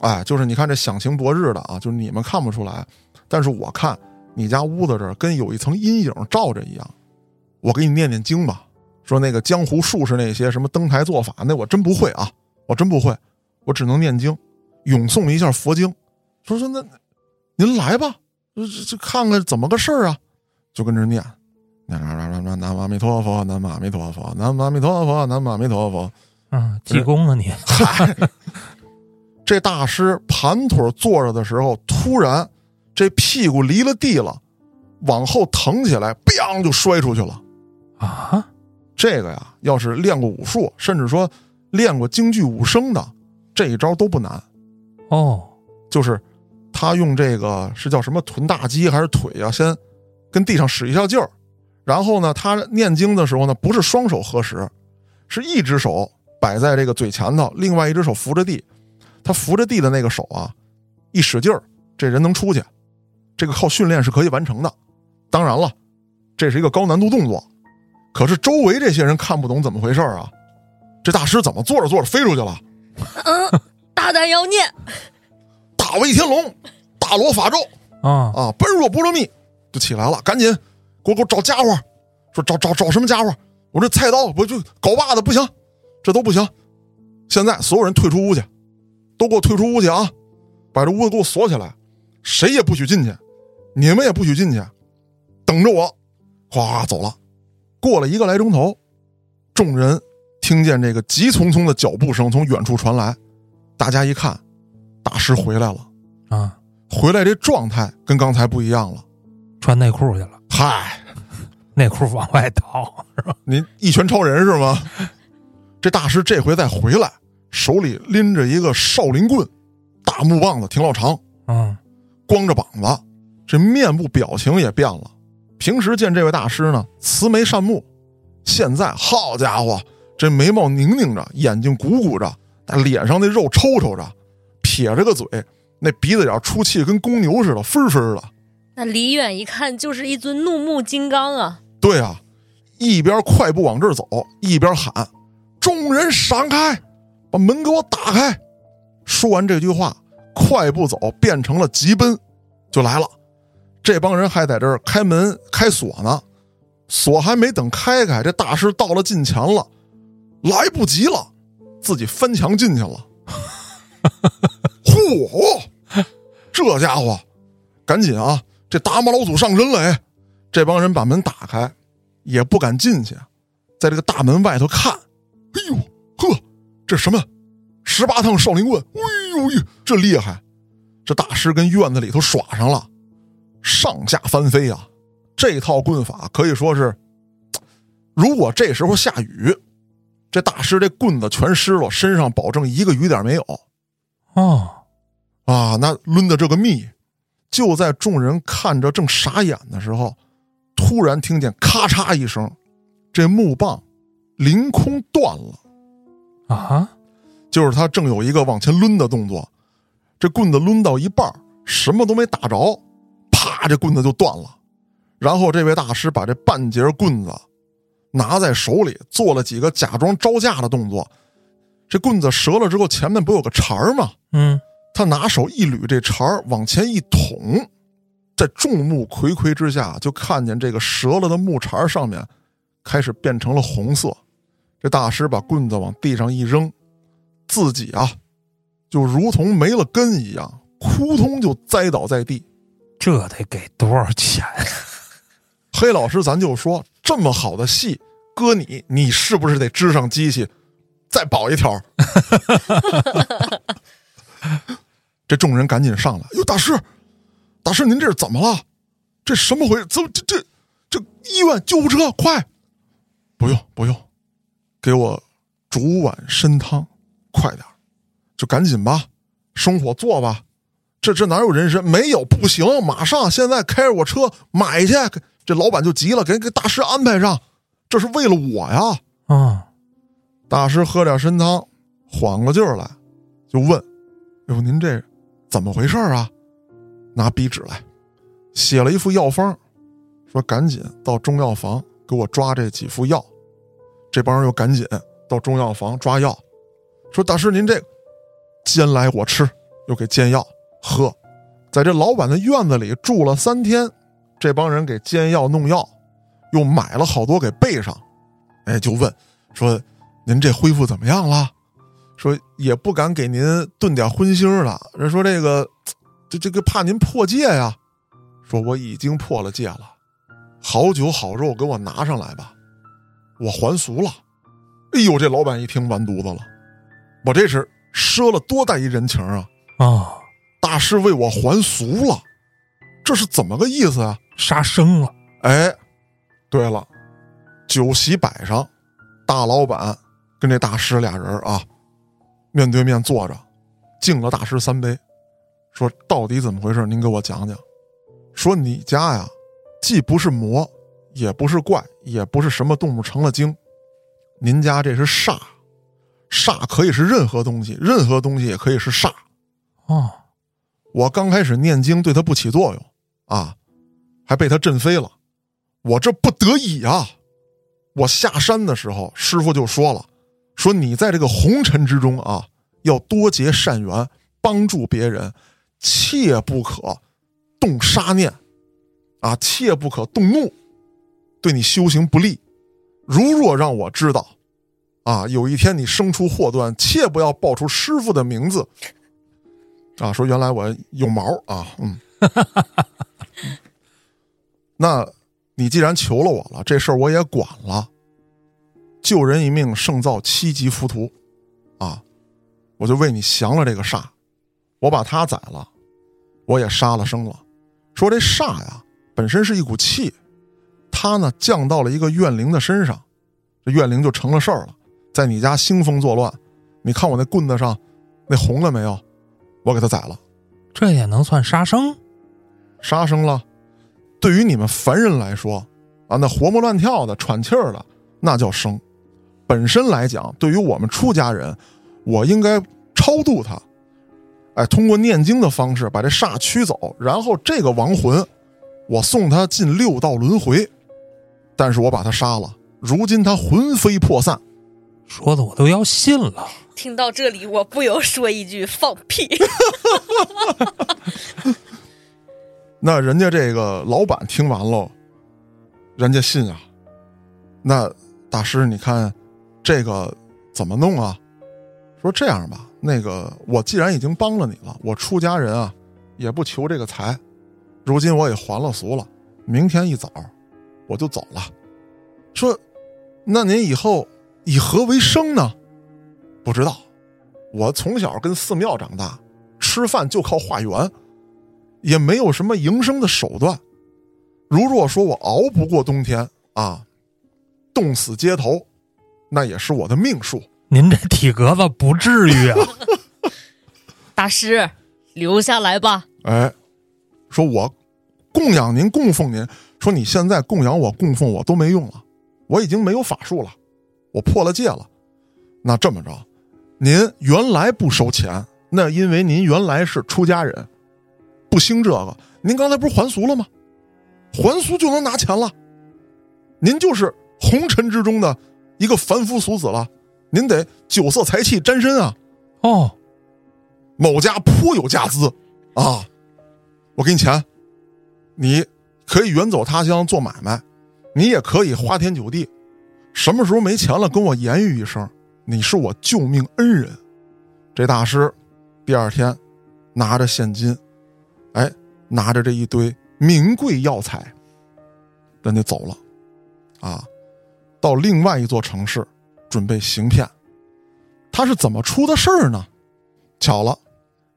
哎，就是你看这响晴博日的啊，就是你们看不出来，但是我看你家屋子这儿跟有一层阴影罩着一样。我给你念念经吧，说那个江湖术士那些什么登台做法，那我真不会啊，我真不会，我只能念经，咏诵一下佛经。说说那您来吧，这这这看看怎么个事儿啊？就跟着念，念念念念南无阿弥陀佛，南无阿弥陀佛，南无阿弥陀佛，南无阿弥陀佛。啊，济公啊你，嗨，这大师盘腿坐着的时候，突然这屁股离了地了，往后腾起来，砰就摔出去了。啊，这个呀，要是练过武术，甚至说练过京剧武生的，这一招都不难。哦，就是他用这个是叫什么臀大肌还是腿啊，先跟地上使一下劲儿，然后呢，他念经的时候呢，不是双手合十，是一只手摆在这个嘴前头，另外一只手扶着地。他扶着地的那个手啊，一使劲儿，这人能出去。这个靠训练是可以完成的。当然了，这是一个高难度动作，可是周围这些人看不懂怎么回事儿啊。这大师怎么做着做着飞出去了？嗯，大胆妖孽，大威天龙，大罗法咒。啊，啊，般若波罗蜜就起来了，赶紧给我给我找家伙，说找找找什么家伙？我这菜刀不就镐把子不行，这都不行。现在所有人退出屋去，都给我退出屋去啊！把这屋子给我锁起来，谁也不许进去，你们也不许进去，等着我。哗哗走了。过了一个来钟头，众人听见这个急匆匆的脚步声从远处传来，大家一看，大师回来了。啊，回来这状态跟刚才不一样了。穿内裤去了，嗨，<laughs> 内裤往外掏，是吧？您一拳超人是吗？这大师这回再回来，手里拎着一个少林棍，大木棒子挺老长，嗯，光着膀子，这面部表情也变了。平时见这位大师呢，慈眉善目，现在好家伙，这眉毛拧拧着，眼睛鼓鼓着，那脸上那肉抽抽着，撇着个嘴，那鼻子眼出气跟公牛似的，分分的。那离远一看就是一尊怒目金刚啊！对啊，一边快步往这儿走，一边喊：“众人闪开，把门给我打开！”说完这句话，快步走变成了急奔，就来了。这帮人还在这儿开门开锁呢，锁还没等开开，这大师到了近前了，来不及了，自己翻墙进去了。<laughs> 嚯，这家伙，赶紧啊！这达摩老祖上身了！哎，这帮人把门打开，也不敢进去，在这个大门外头看。哎呦呵，这什么？十八趟少林棍！哎呦呦，这厉害！这大师跟院子里头耍上了，上下翻飞啊！这套棍法可以说是，如果这时候下雨，这大师这棍子全湿了，身上保证一个雨点没有。哦，啊，那抡的这个密！就在众人看着正傻眼的时候，突然听见咔嚓一声，这木棒凌空断了。啊，就是他正有一个往前抡的动作，这棍子抡到一半，什么都没打着，啪，这棍子就断了。然后这位大师把这半截棍子拿在手里，做了几个假装招架的动作。这棍子折了之后，前面不有个茬儿吗？嗯。他拿手一捋这茬儿，往前一捅，在众目睽睽之下，就看见这个折了的木茬上面开始变成了红色。这大师把棍子往地上一扔，自己啊，就如同没了根一样，扑通就栽倒在地。这得给多少钱？黑老师，咱就说这么好的戏，搁你，你是不是得支上机器，再保一条？<laughs> 这众人赶紧上来，哟，大师，大师，您这是怎么了？这什么回事？怎么这这这医院救护车快！不用不用，给我煮碗参汤，快点就赶紧吧，生火做吧。这这哪有人参？没有不行，马上现在开着我车买去。这老板就急了，给给大师安排上，这是为了我呀。啊，大师喝点参汤，缓过劲儿来，就问：“哎呦，您这？”怎么回事啊？拿笔纸来，写了一副药方，说赶紧到中药房给我抓这几副药。这帮人又赶紧到中药房抓药，说大师您这煎来我吃，又给煎药喝。在这老板的院子里住了三天，这帮人给煎药弄药，又买了好多给备上。哎，就问说您这恢复怎么样了？说也不敢给您炖点荤腥了。人说这个，这这个怕您破戒呀。说我已经破了戒了，好酒好肉给我拿上来吧，我还俗了。哎呦，这老板一听完犊子了，我这是赊了多大一人情啊！啊，大师为我还俗了，这是怎么个意思啊？杀生了？哎，对了，酒席摆上，大老板跟这大师俩人啊。面对面坐着，敬了大师三杯，说：“到底怎么回事？您给我讲讲。”说：“你家呀，既不是魔，也不是怪，也不是什么动物成了精，您家这是煞，煞可以是任何东西，任何东西也可以是煞。哦，我刚开始念经对它不起作用啊，还被他震飞了。我这不得已啊，我下山的时候，师傅就说了。”说你在这个红尘之中啊，要多结善缘，帮助别人，切不可动杀念，啊，切不可动怒，对你修行不利。如若让我知道，啊，有一天你生出祸端，切不要报出师傅的名字。啊，说原来我有毛啊，嗯，<laughs> 那你既然求了我了，这事儿我也管了。救人一命胜造七级浮屠，啊！我就为你降了这个煞，我把他宰了，我也杀了生了。说这煞呀，本身是一股气，他呢降到了一个怨灵的身上，这怨灵就成了事儿了，在你家兴风作乱。你看我那棍子上那红了没有？我给他宰了，这也能算杀生？杀生了。对于你们凡人来说，啊，那活蹦乱跳的、喘气儿的，那叫生。本身来讲，对于我们出家人，我应该超度他，哎，通过念经的方式把这煞驱走，然后这个亡魂，我送他进六道轮回。但是我把他杀了，如今他魂飞魄散。说的我都要信了。听到这里，我不由说一句放屁。<laughs> 那人家这个老板听完了，人家信啊。那大师，你看这个怎么弄啊？说这样吧，那个我既然已经帮了你了，我出家人啊也不求这个财，如今我也还了俗了，明天一早我就走了。说，那您以后以何为生呢？不知道，我从小跟寺庙长大，吃饭就靠化缘。也没有什么营生的手段。如若说我熬不过冬天啊，冻死街头，那也是我的命数。您这体格子不至于啊！<laughs> 大师，留下来吧。哎，说我供养您、供奉您，说你现在供养我、供奉我都没用了，我已经没有法术了，我破了戒了。那这么着，您原来不收钱，那因为您原来是出家人。不兴这个，您刚才不是还俗了吗？还俗就能拿钱了。您就是红尘之中的一个凡夫俗子了，您得酒色财气沾身啊。哦，某家颇有家资啊，我给你钱，你可以远走他乡做买卖，你也可以花天酒地。什么时候没钱了，跟我言语一声，你是我救命恩人。这大师第二天拿着现金。哎，拿着这一堆名贵药材，人家走了，啊，到另外一座城市准备行骗。他是怎么出的事儿呢？巧了，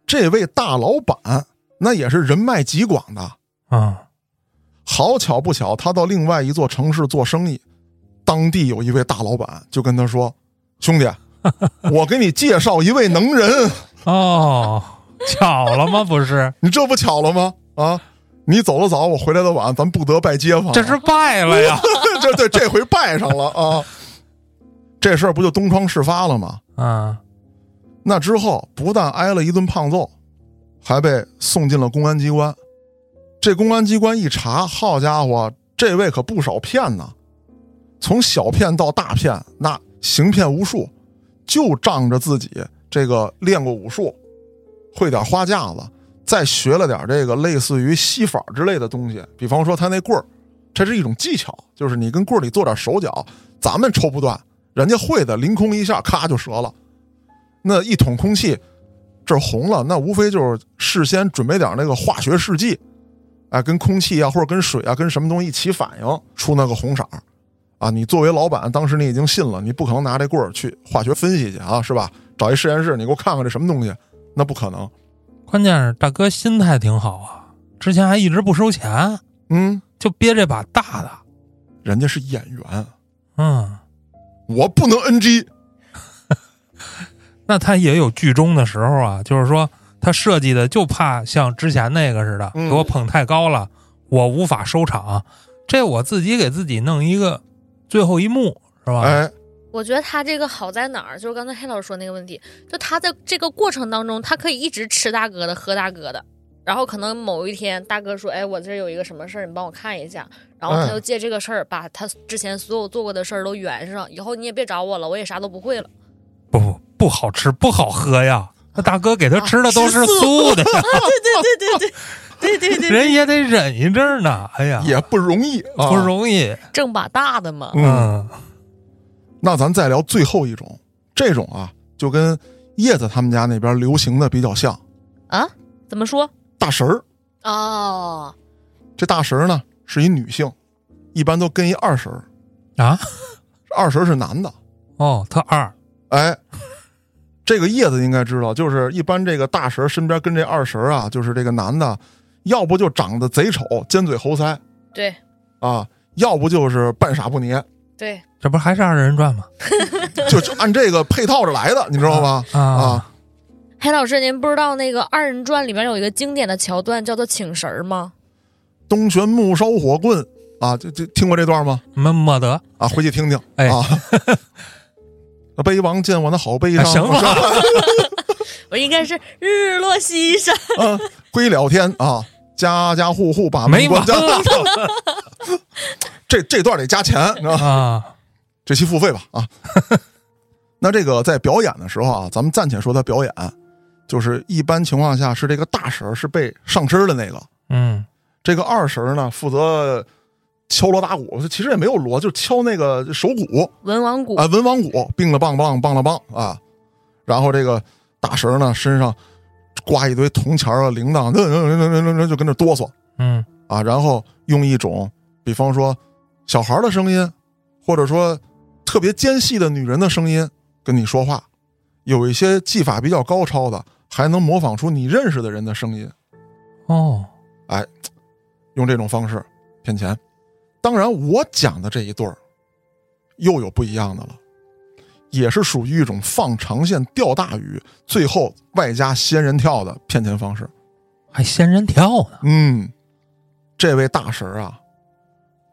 这位大老板那也是人脉极广的啊。好巧不巧，他到另外一座城市做生意，当地有一位大老板就跟他说：“兄弟，<laughs> 我给你介绍一位能人。”哦。<laughs> 巧了吗？不是你这不巧了吗？啊，你走的早，我回来的晚，咱不得拜街坊。这是拜了呀！<laughs> 这对这回拜上了啊！这事儿不就东窗事发了吗？啊，那之后不但挨了一顿胖揍，还被送进了公安机关。这公安机关一查，好家伙，这位可不少骗呢，从小骗到大骗，那行骗无数，就仗着自己这个练过武术。会点花架子，再学了点这个类似于戏法之类的东西，比方说他那棍儿，这是一种技巧，就是你跟棍儿里做点手脚，咱们抽不断，人家会的，凌空一下，咔就折了。那一捅空气，这红了，那无非就是事先准备点那个化学试剂，哎，跟空气啊或者跟水啊跟什么东西一起反应出那个红色，啊，你作为老板，当时你已经信了，你不可能拿这棍儿去化学分析去啊，是吧？找一实验室，你给我看看这什么东西。那不可能，关键是大哥心态挺好啊，之前还一直不收钱，嗯，就憋这把大的，人家是演员，嗯，我不能 NG，<laughs> 那他也有剧中的时候啊，就是说他设计的就怕像之前那个似的，给我捧太高了，我无法收场，这我自己给自己弄一个最后一幕是吧？哎。我觉得他这个好在哪儿，就是刚才黑老师说那个问题。就他在这个过程当中，他可以一直吃大哥的、喝大哥的。然后可能某一天大哥说：‘哎，我这有一个什么事儿，你帮我看一下’，然后他就借这个事儿把他之前所有做过的事儿都圆上。以后你也别找我了，我也啥都不会了。不，不不好吃，不好喝呀。那大哥给他吃的都是素的，<laughs> 对对对对对 <laughs> 对对，人也得忍一阵儿呢。哎呀，也不容易啊，不容易挣把大的嘛。嗯。那咱再聊最后一种，这种啊，就跟叶子他们家那边流行的比较像啊。怎么说？大神儿哦，这大神儿呢是一女性，一般都跟一二神儿啊。<laughs> 二神是男的哦，他二。哎，这个叶子应该知道，就是一般这个大神身边跟这二神啊，就是这个男的，要不就长得贼丑，尖嘴猴腮，对啊，要不就是半傻不捏。对，这不还是二人转吗？<laughs> 就就按这个配套着来的，你知道吗？啊，啊黑老师，您不知道那个二人转里面有一个经典的桥段叫做请神吗？东玄木烧火棍啊，就就听过这段吗？没没得啊，回去听听。哎，<laughs> 悲王见我那好悲伤，行了 <laughs> 我应该是日落西山。啊，归了天啊，家家户户把门关家。这这段得加钱？啊，这期付费吧啊。<laughs> 那这个在表演的时候啊，咱们暂且说他表演，就是一般情况下是这个大婶儿是被上身的那个，嗯这个二婶呢负责敲锣打鼓，其实也没有锣，就敲那个手鼓文王鼓啊，文王鼓，并了棒棒棒了棒啊。然后这个大婶呢身上挂一堆铜钱啊、铃铛，嗯嗯嗯嗯嗯就跟那哆嗦嗯啊。然后用一种，比方说小孩儿的声音，或者说特别尖细的女人的声音跟你说话，有一些技法比较高超的，还能模仿出你认识的人的声音。哦，哎用这种方式骗钱。当然，我讲的这一对儿又有不一样的了，也是属于一种放长线钓大鱼，最后外加仙人跳的骗钱方式。还仙人跳呢，嗯，这位大婶儿啊，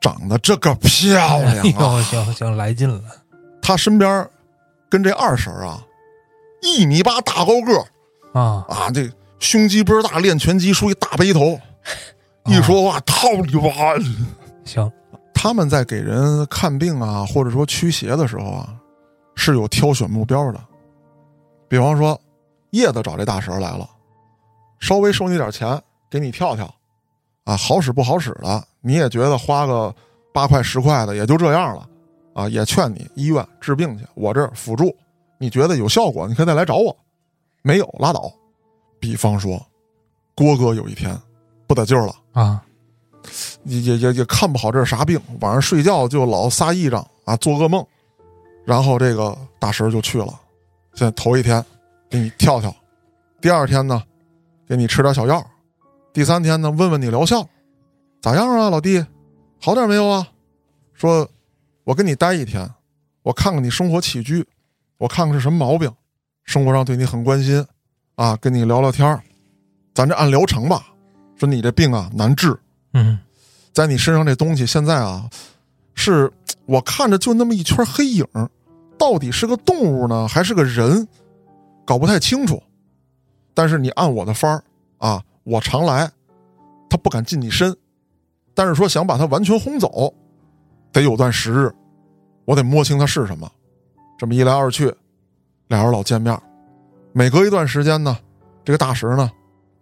长得这个漂哎亮啊。<laughs> 呦，！行行，来劲了，他身边跟这二婶儿啊，一米八大高个儿。啊，啊，这胸肌倍儿大，练拳击，梳一大背头，一说话套里哇。行，他们在给人看病啊，或者说驱邪的时候啊，是有挑选目标的。比方说，叶子找这大婶儿来了，稍微收你点钱，给你跳跳，啊，好使不好使的，你也觉得花个八块十块的也就这样了，啊，也劝你医院治病去，我这儿辅助，你觉得有效果，你可以再来找我，没有拉倒。比方说，郭哥有一天不得劲儿了。啊，也也也也看不好这是啥病，晚上睡觉就老撒癔症啊，做噩梦。然后这个大婶就去了，现在头一天给你跳跳，第二天呢给你吃点小药，第三天呢问问你疗效咋样啊，老弟，好点没有啊？说，我跟你待一天，我看看你生活起居，我看看是什么毛病，生活上对你很关心啊，跟你聊聊天儿咱这按疗程吧。说你这病啊难治，嗯在你身上这东西现在啊，是我看着就那么一圈黑影，到底是个动物呢，还是个人，搞不太清楚。但是你按我的方儿啊，我常来，他不敢近你身，但是说想把他完全轰走，得有段时日，我得摸清他是什么。这么一来二去，俩人老见面，每隔一段时间呢，这个大石呢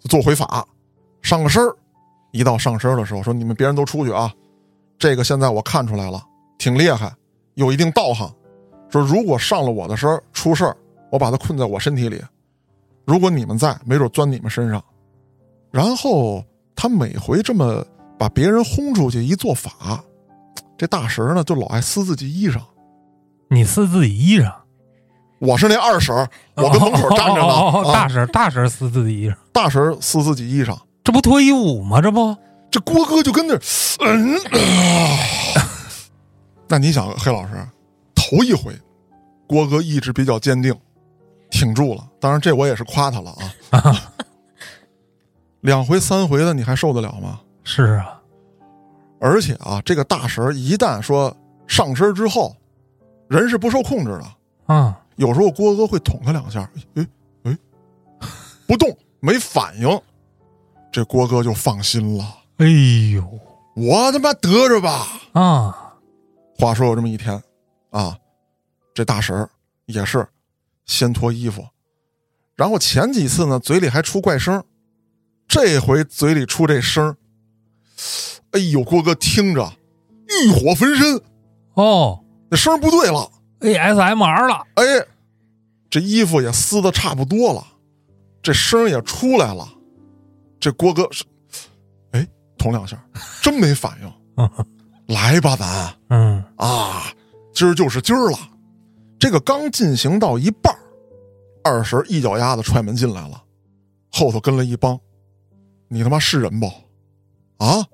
就做回法，上个身儿。一到上身的时候，说你们别人都出去啊，这个现在我看出来了，挺厉害，有一定道行。说如果上了我的身儿出事儿，我把他困在我身体里；如果你们在，没准钻你们身上。然后他每回这么把别人轰出去一做法，这大婶儿呢就老爱撕自己衣裳。你撕自己衣裳，我是那二婶儿，我跟门口站着呢。哦哦哦哦大啊、婶大婶撕自己衣裳，大婶儿撕自己衣裳，这不脱衣舞吗？这不，这郭哥就跟那，嗯，啊那你想，黑老师，头一回，郭哥意志比较坚定，挺住了。当然，这我也是夸他了啊。<laughs> 两回、三回的，你还受得了吗？是啊，而且啊，这个大神一旦说上身之后，人是不受控制的。啊，有时候郭哥会捅他两下，哎哎，不动，没反应，这郭哥就放心了。哎呦我他妈得着吧。啊，话说有这么一天，啊，这大婶也是先脱衣服，然后前几次呢嘴里还出怪声，这回嘴里出这声儿，哎呦，郭哥听着欲火焚身，哦那声儿不对了，，ASMR 了，哎，这衣服也撕的差不多了，这声儿也出来了，这郭哥是，哎，捅两下，真没反应，<laughs> 来吧咱。嗯，啊，今儿就是今儿了。这个刚进行到一半二婶一脚丫子踹门进来了，后头跟了一帮。你他妈是人不？啊，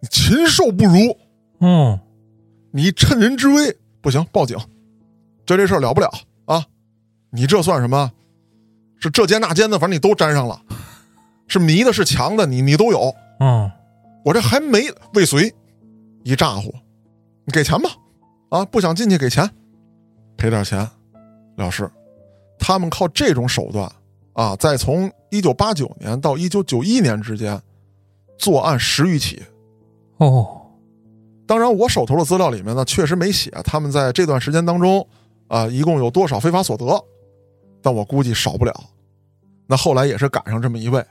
你禽兽不如！嗯，你趁人之危，不行，报警。就这事儿了不了啊！你这算什么？是这奸那奸的，反正你都沾上了。是迷的，是强的，你你都有。嗯，我这还没未遂，一咋呼，你给钱吧，啊，不想进去给钱，赔点钱，了事。他们靠这种手段啊，在从一九八九年到一九九一年之间作案十余起。哦，当然，我手头的资料里面呢，确实没写他们在这段时间当中啊，一共有多少非法所得，但我估计少不了。那后来也是赶上这么一位，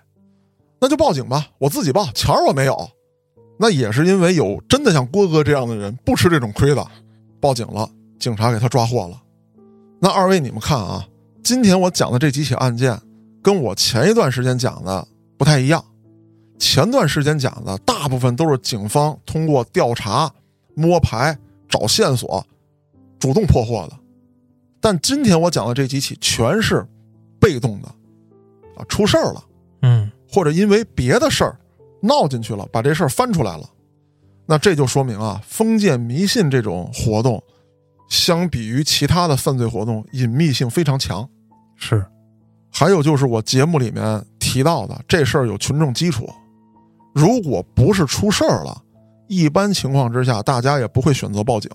那就报警吧，我自己报，钱我没有。那也是因为有真的像郭哥这样的人不吃这种亏的，报警了，警察给他抓获了。那二位你们看啊，今天我讲的这几起案件，跟我前一段时间讲的不太一样。前段时间讲的大部分都是警方通过调查、摸排、找线索，主动破获的，但今天我讲的这几起全是被动的，啊，出事儿了，嗯，或者因为别的事儿闹进去了，把这事儿翻出来了，那这就说明啊，封建迷信这种活动，相比于其他的犯罪活动，隐秘性非常强。是，还有就是我节目里面提到的，这事儿有群众基础。如果不是出事儿了，一般情况之下，大家也不会选择报警。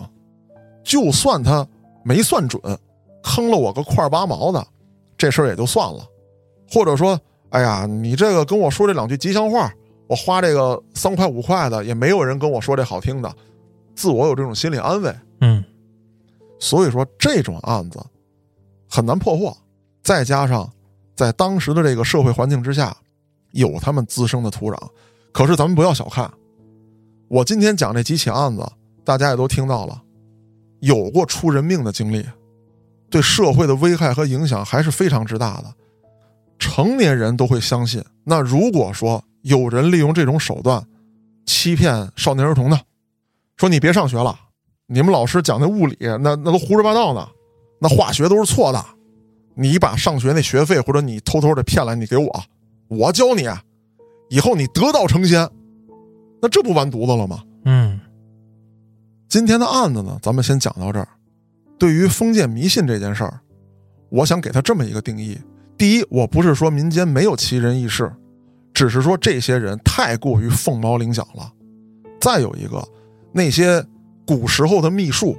就算他没算准，坑了我个块八毛的，这事儿也就算了。或者说，哎呀，你这个跟我说这两句吉祥话，我花这个三块五块的，也没有人跟我说这好听的，自我有这种心理安慰。嗯，所以说这种案子很难破获，再加上在当时的这个社会环境之下，有他们滋生的土壤。可是咱们不要小看，我今天讲这几起案子，大家也都听到了，有过出人命的经历，对社会的危害和影响还是非常之大的。成年人都会相信。那如果说有人利用这种手段欺骗少年儿童呢？说你别上学了，你们老师讲那物理那那都胡说八道呢，那化学都是错的，你把上学那学费或者你偷偷的骗来，你给我，我教你。以后你得道成仙，那这不完犊子了吗？嗯，今天的案子呢，咱们先讲到这儿。对于封建迷信这件事儿，我想给他这么一个定义：第一，我不是说民间没有奇人异事，只是说这些人太过于凤毛麟角了。再有一个，那些古时候的秘术，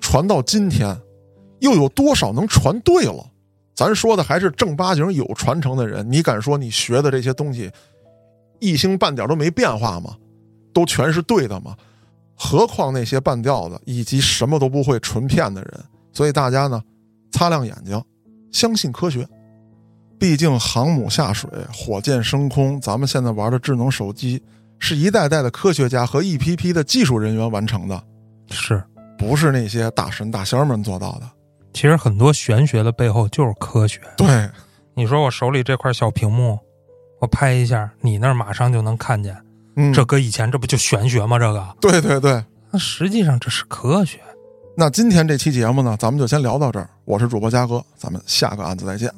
传到今天，又有多少能传对了？咱说的还是正八经有传承的人，你敢说你学的这些东西？一星半点都没变化吗？都全是对的吗？何况那些半吊子以及什么都不会、纯骗的人。所以大家呢，擦亮眼睛，相信科学。毕竟航母下水、火箭升空，咱们现在玩的智能手机，是一代代的科学家和一批批的技术人员完成的，是不是那些大神大仙们做到的？其实很多玄学的背后就是科学。对，你说我手里这块小屏幕。我拍一下，你那儿马上就能看见。嗯，这搁以前这不就玄学吗？这个，<laughs> 对对对，那实际上这是科学。那今天这期节目呢，咱们就先聊到这儿。我是主播嘉哥，咱们下个案子再见。